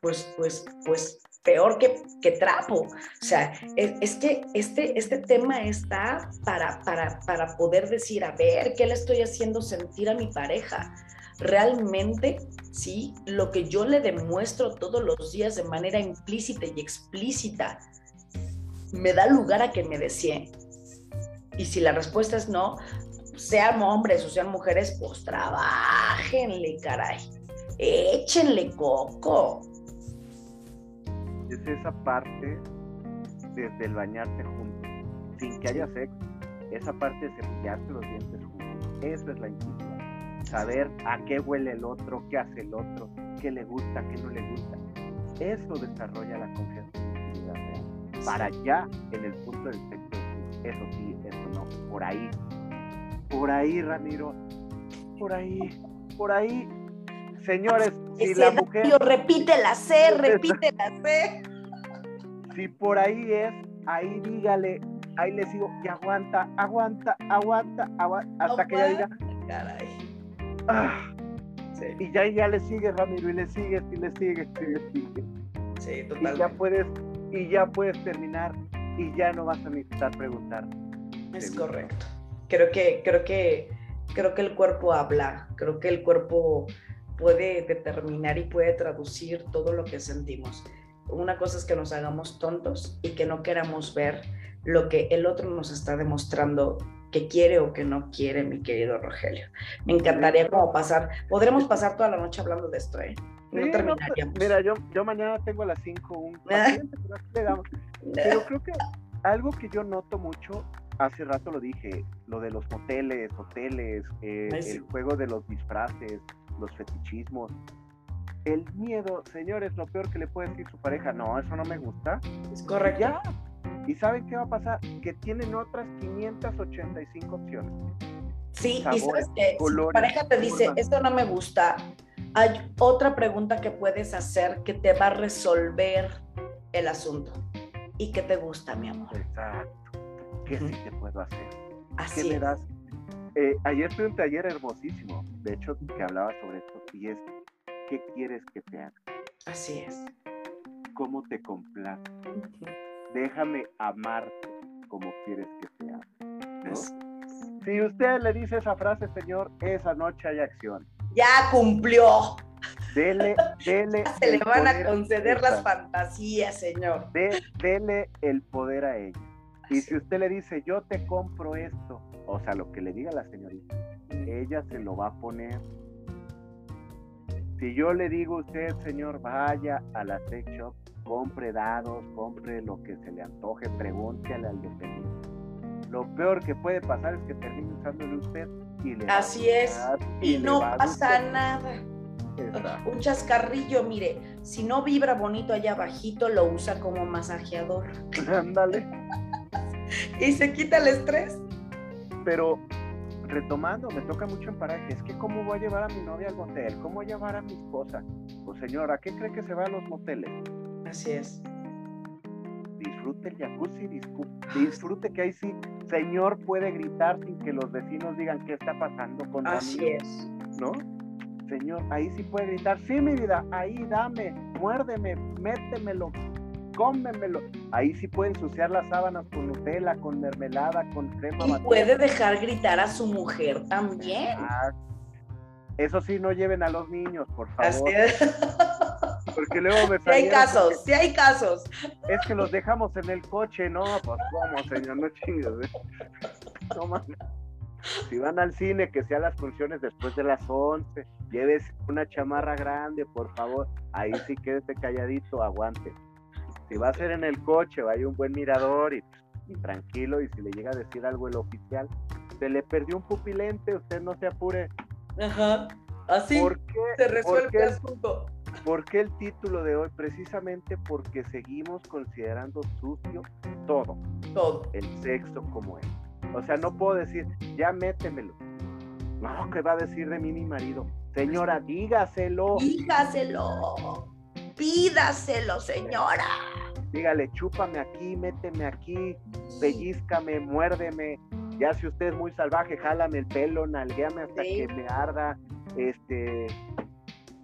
pues, pues, pues peor que, que trapo? O sea, es, que este, este tema está para, para, para poder decir, a ver, ¿qué le estoy haciendo sentir a mi pareja? realmente, sí, lo que yo le demuestro todos los días de manera implícita y explícita me da lugar a que me desee. Y si la respuesta es no, sean hombres o sean mujeres, pues trabajenle, caray. Échenle coco. Es esa parte desde el bañarte juntos, sin que haya sexo. Esa parte de cepillarse los dientes juntos. Eso es la intimidad. Saber a qué huele el otro, qué hace el otro, qué le gusta, qué no le gusta. Eso desarrolla la confianza Para allá, en el punto del sexo, eso sí, eso no, por ahí. Por ahí, Ramiro, por ahí, por ahí. Señores, si la mujer... Repite la C, repite la C. Si por ahí es, ahí dígale, ahí le sigo, y aguanta, aguanta, aguanta, aguanta, hasta que ella diga... Caray. Ah, y ya, ya le sigues, Ramiro, y le sigues, y le sigues, y le sigues. Sí, totalmente. Y ya puedes, y ya puedes terminar, y ya no vas a necesitar preguntar. Es correcto. Creo que, creo que, creo que el cuerpo habla, creo que el cuerpo puede determinar y puede traducir todo lo que sentimos. Una cosa es que nos hagamos tontos y que no queramos ver lo que el otro nos está demostrando que quiere o que no quiere, mi querido Rogelio. Me encantaría como pasar, podremos pasar toda la noche hablando de esto, ¿eh? No pues, terminaríamos. mira, yo, yo mañana tengo a las 5 un paciente, pero, pero creo que algo que yo noto mucho, hace rato lo dije, lo de los moteles, hoteles, eh, el juego de los disfraces, los fetichismos. El miedo, señores, lo peor que le puede decir su pareja, no, eso no me gusta. Es correcto. Ya, ¿Y saben qué va a pasar? Que tienen otras 585 opciones. Sí, y sabes que si tu pareja te dice, esto no me gusta, hay otra pregunta que puedes hacer que te va a resolver el asunto. ¿Y qué te gusta, mi amor? Exacto. ¿Qué sí te puedo hacer? Así ¿Qué me das? Eh, ayer tuve un taller hermosísimo, de hecho, que hablaba sobre esto, y es, ¿qué quieres que te haga? Así es. ¿Cómo te complace? déjame amarte como quieres que sea. Si usted le dice esa frase, señor, esa noche hay acción. Ya cumplió. Dele, dele. Se le van a conceder las fantasías, señor. dele el poder a ella. Y si usted le dice, yo te compro esto, o sea, lo que le diga la señorita, ella se lo va a poner. Si yo le digo a usted, señor, vaya a la sex shop, compre dados, compre lo que se le antoje, pregúntele al dependiente. Lo peor que puede pasar es que termine usándole usted y le Así es, y, no pasa nada. Un chascarrillo, mire, si no vibra bonito allá abajito, lo usa como masajeador. Ándale. y se quita el estrés. Pero retomando, me toca mucho en paraje, es que cómo voy a llevar a mi novia al motel, cómo voy a llevar a mi esposa. Pues señora, ¿qué cree que se va a los moteles? Así es. Disfrute el jacuzzi, disfrute que ahí sí, señor puede gritar sin que los vecinos digan qué está pasando con Así es. ¿No? Señor, ahí sí puede gritar, sí, mi vida, ahí dame, muérdeme, métemelo, cómemelo. Ahí sí puede ensuciar las sábanas con Nutella, con mermelada, con crema. Y puede dejar gritar a su mujer también. Ah, eso sí, no lleven a los niños, por favor. Así es. Porque luego me Sí hay casos, sí hay casos. Es que los dejamos en el coche, no, pues cómo, señor, no chingues. ¿eh? Si van al cine, que sean las funciones después de las 11, lleves una chamarra grande, por favor. Ahí sí quédese calladito, aguante. Si va a ser en el coche, vaya un buen mirador y, y tranquilo. Y si le llega a decir algo el oficial, se le perdió un pupilente, usted no se apure. Ajá. Así se resuelve el asunto. ¿Por qué el título de hoy? Precisamente porque seguimos considerando sucio todo. Todo. El sexo como es. O sea, no puedo decir, ya métemelo. No, ¿qué va a decir de mí mi marido? Señora, dígaselo. Dígaselo. Pídaselo, señora. Dígale, chúpame aquí, méteme aquí, pellizcame, muérdeme. Ya si usted es muy salvaje, jálame el pelo, nalguéame hasta que me arda. Este,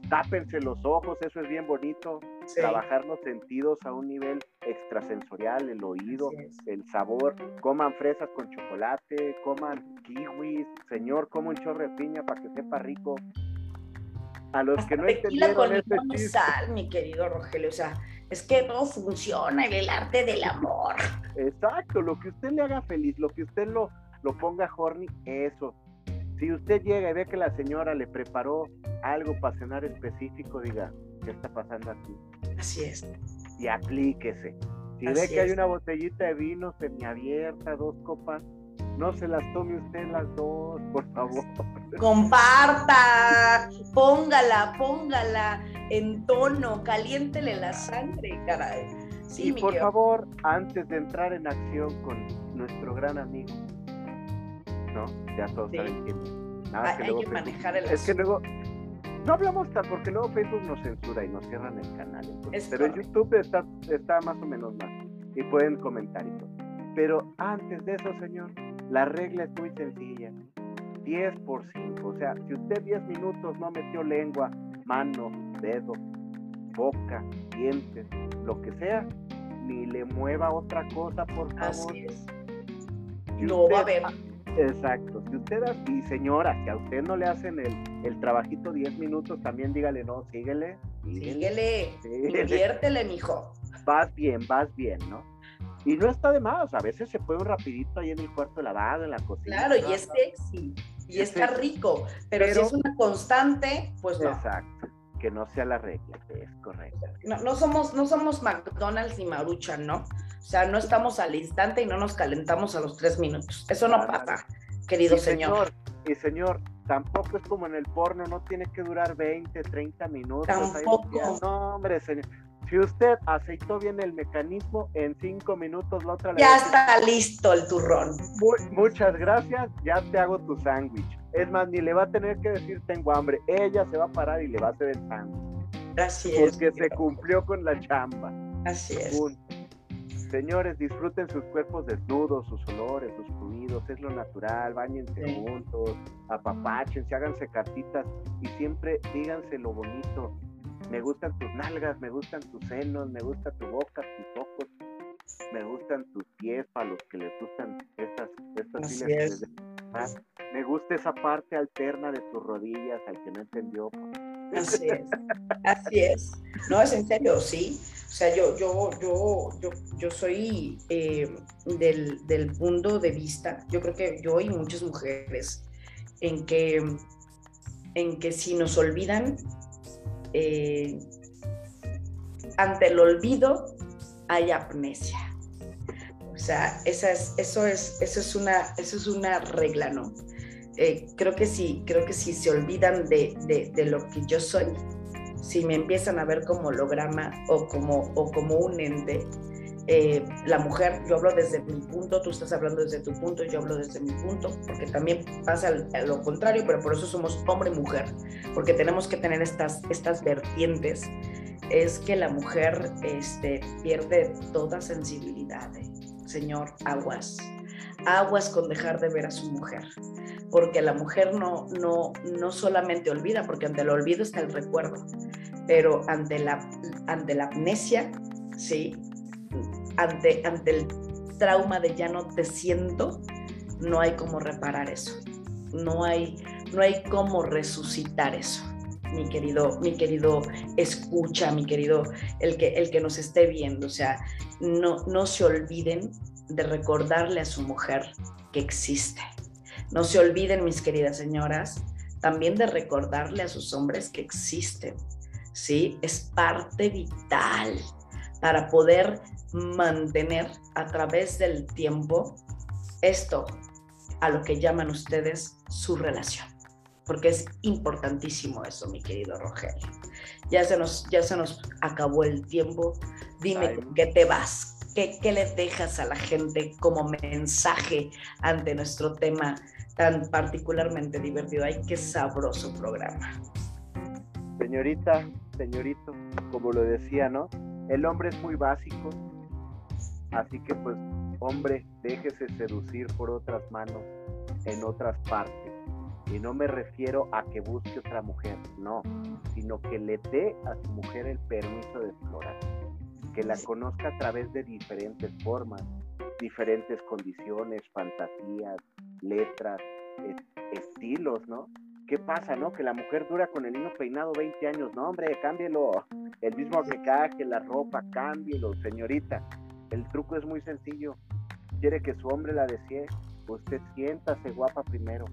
tápense los ojos, eso es bien bonito, trabajar los sentidos a un nivel extrasensorial, el oído, el sabor, coman fresas con chocolate, coman kiwis, señor, como un chorro de piña para que sepa rico. A los que no entendieron con este sal, mi querido Rogelio, o sea, es que todo funciona en el arte del amor. Exacto, lo que usted le haga feliz, lo que usted lo, lo ponga horny, eso, si usted llega y ve que la señora le preparó algo para cenar específico, diga, ¿qué está pasando aquí? Así es. Y aplíquese. Si ve que hay una botellita de vino semiabierta, dos copas, no se las tome usted las dos, por favor. Comparta, póngala, póngala. en tono, caliéntele la sangre, caray. Sí, y por favor, antes de entrar en acción con nuestro gran amigo, ¿no? Ya todos saben quién Nada, hay, que, manejar el Es que luego no hablamos tan porque luego Facebook nos censura y nos cierran el canal. pero en YouTube está, está más o menos más y pueden comentar y todo. Pero antes de eso, señor, la regla es muy sencilla. 10 por 5. O sea, si usted 10 minutos no metió lengua, mano, dedo, boca, dientes, lo que sea, ni le mueva otra cosa, por favor. Así es. no va a haber. Exacto. Si usted, y señora, que a usted no le hacen el, el trabajito 10 minutos, también dígale, no, síguele. Síguele, síguele. inviértele, mijo. Vas bien, vas bien, ¿no? Y no está de más, a veces se puede un rapidito ahí en el cuarto lavado, en la cocina. Claro, y es sexy, y está rico, pero, si es una constante, pues no. Exacto, que no sea la regla, es correcto. No, no, somos, no somos McDonald's ni Maruchan, ¿no? O sea, no estamos al instante y no nos calentamos a los tres minutos. Eso no pasa, querido señor. Y señor, tampoco es como en el porno, no tiene que durar 20, 30 minutos. Tampoco. no, hombre, señor. Si usted aceitó bien el mecanismo, en cinco minutos la otra Ya está listo el turrón. muchas gracias, ya te hago tu sándwich. Es más, ni le va a tener que decir tengo hambre. Ella se va a parar y le va a hacer el sándwich. Así es. Porque se cumplió con la chamba. Así es. Señores, disfruten sus cuerpos desnudos, sus olores, sus fluidos, es lo natural, bañense juntos, apapáchense, háganse cartitas y siempre díganse lo bonito, me gustan tus nalgas, me gustan tus senos, me gusta tu boca, tus ojos, me gustan tus pies para los que les gustan estas, estas Me gusta esa parte alterna de tus rodillas, al que no entendió. Así es, así es. No, es en serio, sí. O sea, yo, yo, yo, yo, yo soy eh, del, del punto de vista, yo creo que yo y muchas mujeres, en que, en que si nos olvidan eh, ante el olvido hay amnesia. O sea, esa es, eso, es, eso, es una, eso es una regla, ¿no? Eh, creo que sí, creo que si se olvidan de, de, lo que yo soy, si me empiezan a ver como holograma o como, o como un ente, eh, la mujer, yo hablo desde mi punto, tú estás hablando desde tu punto, yo hablo desde mi punto, porque también pasa lo contrario, pero por eso somos hombre y mujer, porque tenemos que tener estas, estas vertientes, es que la mujer este, pierde toda sensibilidad. ¿eh? Señor, aguas, aguas con dejar de ver a su mujer, porque la mujer no, no, no solamente olvida, porque ante el olvido está el recuerdo, pero ante la, ante la amnesia, sí, ante, ante el trauma de ya no te siento, no hay cómo reparar eso. No hay, no hay cómo resucitar eso. Mi querido, mi querido escucha, mi querido, el que, el que nos esté viendo, o sea, no, no se olviden de recordarle a su mujer que existe. No se olviden, mis queridas señoras, también de recordarle a sus hombres que existen. ¿Sí? Es parte vital para poder mantener a través del tiempo esto a lo que llaman ustedes su relación. Porque es importantísimo eso, mi querido Rogelio. Ya se nos, ya se nos acabó el tiempo. Dime qué te vas, qué, qué le dejas a la gente como mensaje ante nuestro tema tan particularmente divertido. Ay, qué sabroso programa. Señorita, señorito, como lo decía, ¿no? El hombre es muy básico, así que pues, hombre, déjese seducir por otras manos en otras partes. Y no me refiero a que busque otra mujer, no, sino que le dé a su mujer el permiso de explorar, que la conozca a través de diferentes formas, diferentes condiciones, fantasías, letras, estilos, ¿no? ¿Qué pasa, no? Que la mujer dura con el niño peinado 20 años. No, hombre, cámbielo. El mismo que la ropa, cámbielo, señorita. El truco es muy sencillo. Quiere que su hombre la desee. Usted siéntase guapa primero.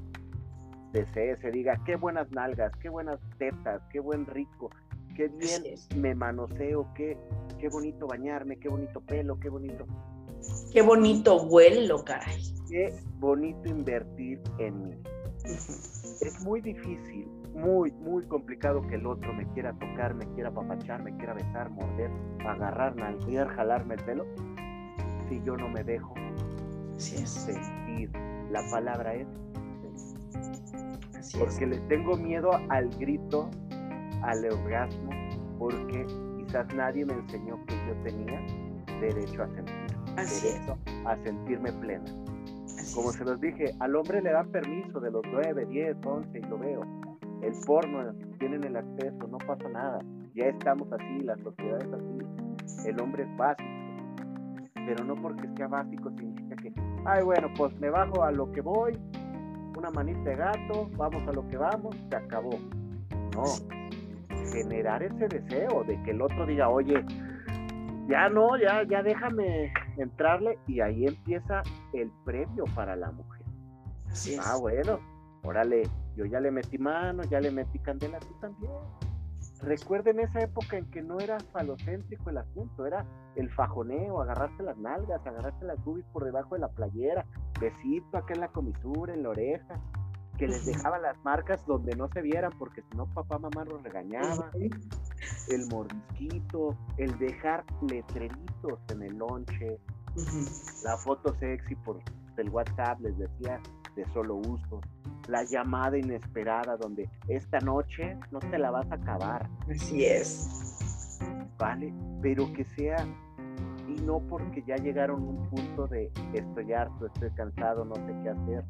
Desee, se diga, qué buenas nalgas, qué buenas tetas, qué buen rico, qué bien me manoseo, qué, qué bonito bañarme, qué bonito pelo, qué bonito. Qué bonito vuelo, caray. Qué bonito invertir en mí. Es muy difícil, muy, muy complicado que el otro me quiera tocar, me quiera apapachar, me quiera besar, morder, agarrar, nalguear, jalarme el pelo, si yo no me dejo sentir. La palabra es porque le tengo miedo al grito, al orgasmo, porque quizás nadie me enseñó que yo tenía derecho a sentir, derecho a sentirme plena. Como se los dije, al hombre le dan permiso de los 9, 10, 11 y lo veo. El porno, tienen el acceso, no pasa nada. Ya estamos así, la sociedad es así. El hombre es básico. Pero no porque sea básico significa que, ay, bueno, pues me bajo a lo que voy, una manita de gato, vamos a lo que vamos, se acabó. No, generar ese deseo de que el otro diga, oye, ya no, ya, ya déjame entrarle y ahí empieza el premio para la mujer. Así Ah, bueno, órale, yo ya le metí mano, ya le metí candela, tú también. Recuerden esa época en que no era falocéntrico el asunto, era el fajoneo, agarrarse las nalgas, agarrarse las boobies por debajo de la playera, besito acá en la comisura, en la oreja, que les dejaba las marcas donde no se vieran, porque si no papá, mamá los regañaba. El mordisquito, el dejar letreritos en el lonche, la foto sexy por el WhatsApp, les decía, de solo uso. La llamada inesperada donde esta noche no te la vas a acabar. Así es. Vale, pero que sea y no porque ya llegaron a un punto de estoy harto, estoy cansado, no sé qué hacer,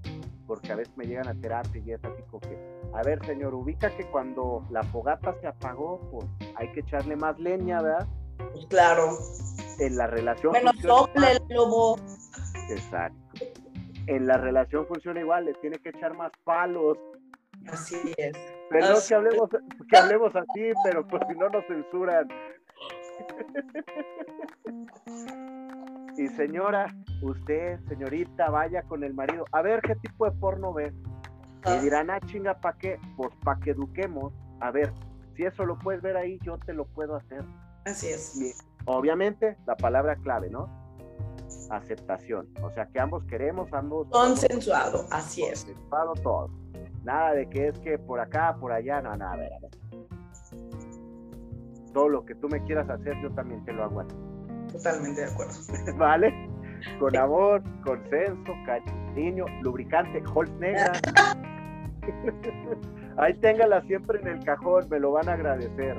porque a veces me llegan a terapia y es así como que, a ver señor, ubica que cuando la fogata se apagó, pues hay que echarle más leña, ¿verdad? Pues claro. En la relación. Menos doble el lobo. Exacto. En la relación funciona igual, le tiene que echar más palos. Así es. Perdón que hablemos, que hablemos así, pero pues si no nos censuran. Y señora, usted, señorita, vaya con el marido. A ver qué tipo de porno ve. Y ah. dirán, ah, chinga, ¿para qué? Pues para que eduquemos. A ver, si eso lo puedes ver ahí, yo te lo puedo hacer. Así es. obviamente, la palabra clave, ¿no? Aceptación. O sea, que ambos queremos, ambos. Consensuado, así es. Consensuado todo. Nada de que es que por acá, por allá, no, nada, a ver, a ver todo lo que tú me quieras hacer, yo también te lo hago a ti. Totalmente de acuerdo. ¿Vale? Con amor, consenso, cariño, lubricante, Holz negra. Ahí téngala siempre en el cajón, me lo van a agradecer.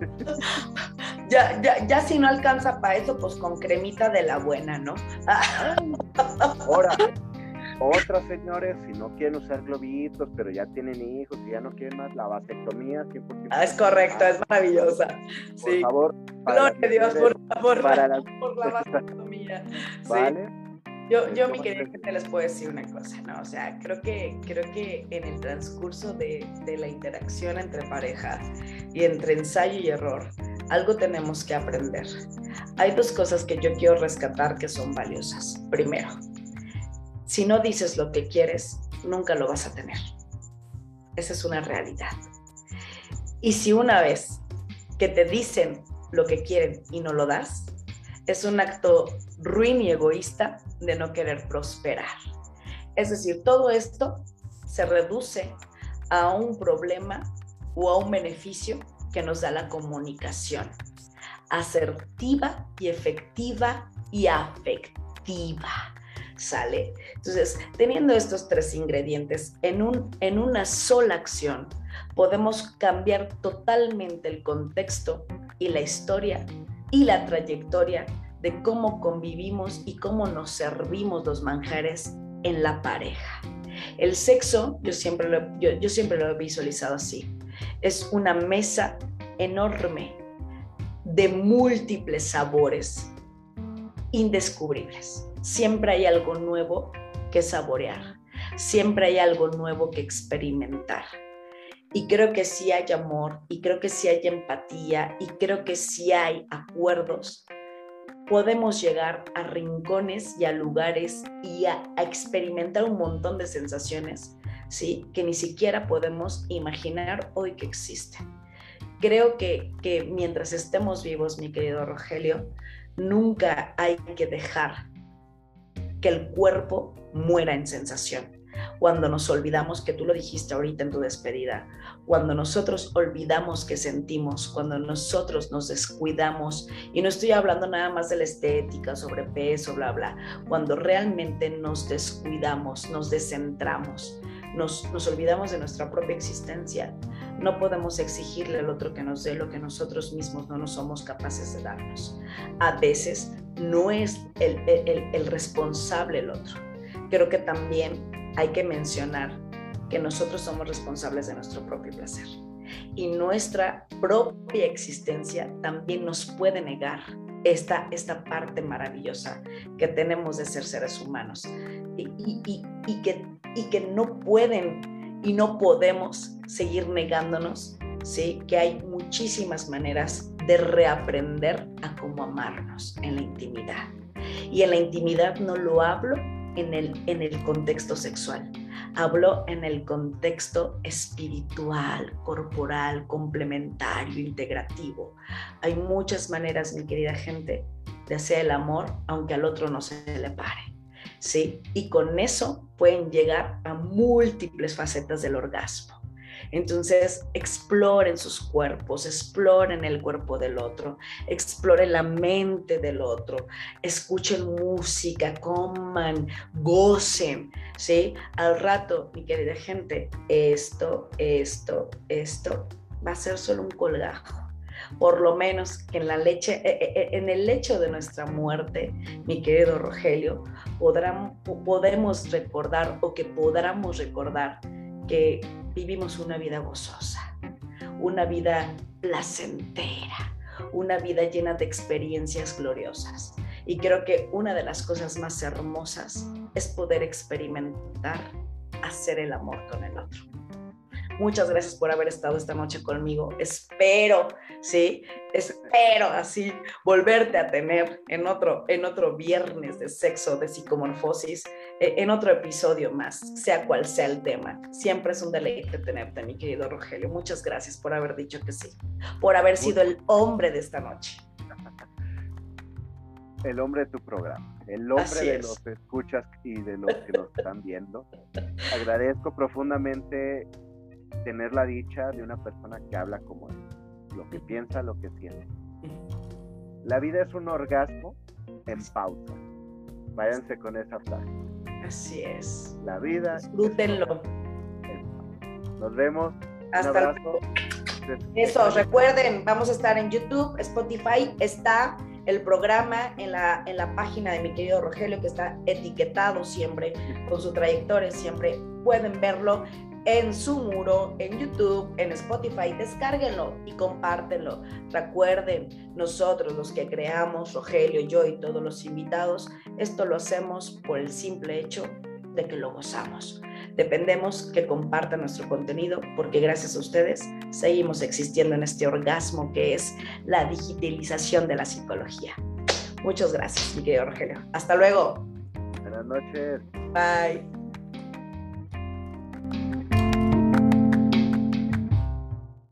Ya, ya, ya si no alcanza para eso, pues con cremita de la buena, ¿no? Ahora, otras señores, si no quieren usar globitos, pero ya tienen hijos y ya no quieren más, la vasectomía 100%. Ah, es correcto, es maravillosa. Por favor. Gloria a Dios, por favor, para la... por la vasectomía. ¿Vale? Yo, yo mi querida gente, les puedo decir una cosa, ¿no? O sea, creo que, creo que en el transcurso de, de la interacción entre pareja y entre ensayo y error, algo tenemos que aprender. Hay dos cosas que yo quiero rescatar que son valiosas. Primero, si no dices lo que quieres, nunca lo vas a tener. Esa es una realidad. Y si una vez que te dicen lo que quieren y no lo das, es un acto ruin y egoísta de no querer prosperar. Es decir, todo esto se reduce a un problema o a un beneficio que nos da la comunicación asertiva y efectiva y afectiva. ¿Sale? Entonces, teniendo estos tres ingredientes en, un, en una sola acción, podemos cambiar totalmente el contexto y la historia y la trayectoria de cómo convivimos y cómo nos servimos los manjares en la pareja. El sexo, yo siempre lo, yo, yo siempre lo he visualizado así, es una mesa enorme de múltiples sabores indescubribles siempre hay algo nuevo que saborear, siempre hay algo nuevo que experimentar. Y creo que sí hay amor, y creo que sí hay empatía, y creo que sí hay acuerdos. Podemos llegar a rincones y a lugares y a, experimentar un montón de sensaciones, ¿sí? Que ni siquiera podemos imaginar hoy que existen. Creo que, que mientras estemos vivos, mi querido Rogelio, nunca hay que dejar que el cuerpo muera en sensación. cuando nos olvidamos, que tú lo dijiste ahorita en tu despedida, cuando nosotros olvidamos que sentimos, cuando nosotros nos descuidamos, y no estoy hablando nada más de la estética, sobrepeso, bla, bla, cuando realmente nos descuidamos, nos descentramos, nos, nos olvidamos de nuestra propia existencia, no podemos exigirle al otro que nos dé lo que nosotros mismos no nos somos capaces de darnos. A veces no es el, el, el responsable el otro. Creo que también hay que mencionar que nosotros somos responsables de nuestro propio placer y nuestra propia existencia también nos puede negar esta, esta parte maravillosa que tenemos de ser seres humanos y, y, y, que, y que no pueden y no podemos seguir negándonos, ¿sí? que hay muchísimas maneras de reaprender a cómo amarnos en la intimidad. Y en la intimidad no lo hablo en el, en el contexto sexual, hablo en el contexto espiritual, corporal, complementario, integrativo. Hay muchas maneras, mi querida gente, de hacer el amor, aunque al otro no se le pare. ¿Sí? Y con eso pueden llegar a múltiples facetas del orgasmo. Entonces, exploren sus cuerpos, exploren el cuerpo del otro, exploren la mente del otro, escuchen música, coman, gocen, ¿sí? Al rato, mi querida gente, esto, esto, esto va a ser solo un colgajo por lo menos en la leche, eh, eh, eh, en el lecho de nuestra muerte, mi querido Rogelio, podemos recordar o que podamos recordar que vivimos una vida gozosa, una vida placentera, una vida llena de experiencias gloriosas. Y creo que una de las cosas más hermosas es poder experimentar hacer el amor con el otro. Muchas gracias por haber estado esta noche conmigo. Espero, sí, espero así volverte a tener en otro, en otro viernes de sexo, de psicomorfosis, eh, en otro episodio más, sea cual sea el tema. Siempre es un deleite tenerte, mi querido Rogelio. Muchas gracias por haber dicho que sí, por haber sido el hombre de esta noche. El hombre de tu programa, el hombre de los escuchas y de los que nos están viendo. Agradezco profundamente tener la dicha de una persona que habla como él, lo que piensa, lo que siente. La vida es un orgasmo en pausa. Váyanse con esa frase. Así es. La vida. Disfrútenlo. Nos vemos. Hasta luego. Eso, recuerden, vamos a estar en YouTube, Spotify, está el programa en la, en la página de mi querido Rogelio, que está etiquetado siempre con su trayectoria, siempre pueden verlo en su muro, en YouTube, en Spotify. Descárguenlo y compártenlo. Recuerden, nosotros los que creamos, Rogelio, yo y todos los invitados, esto lo hacemos por el simple hecho de que lo gozamos. Dependemos que compartan nuestro contenido porque gracias a ustedes seguimos existiendo en este orgasmo que es la digitalización de la psicología. Muchas gracias, mi querido Rogelio. Hasta luego. Buenas noches. Bye.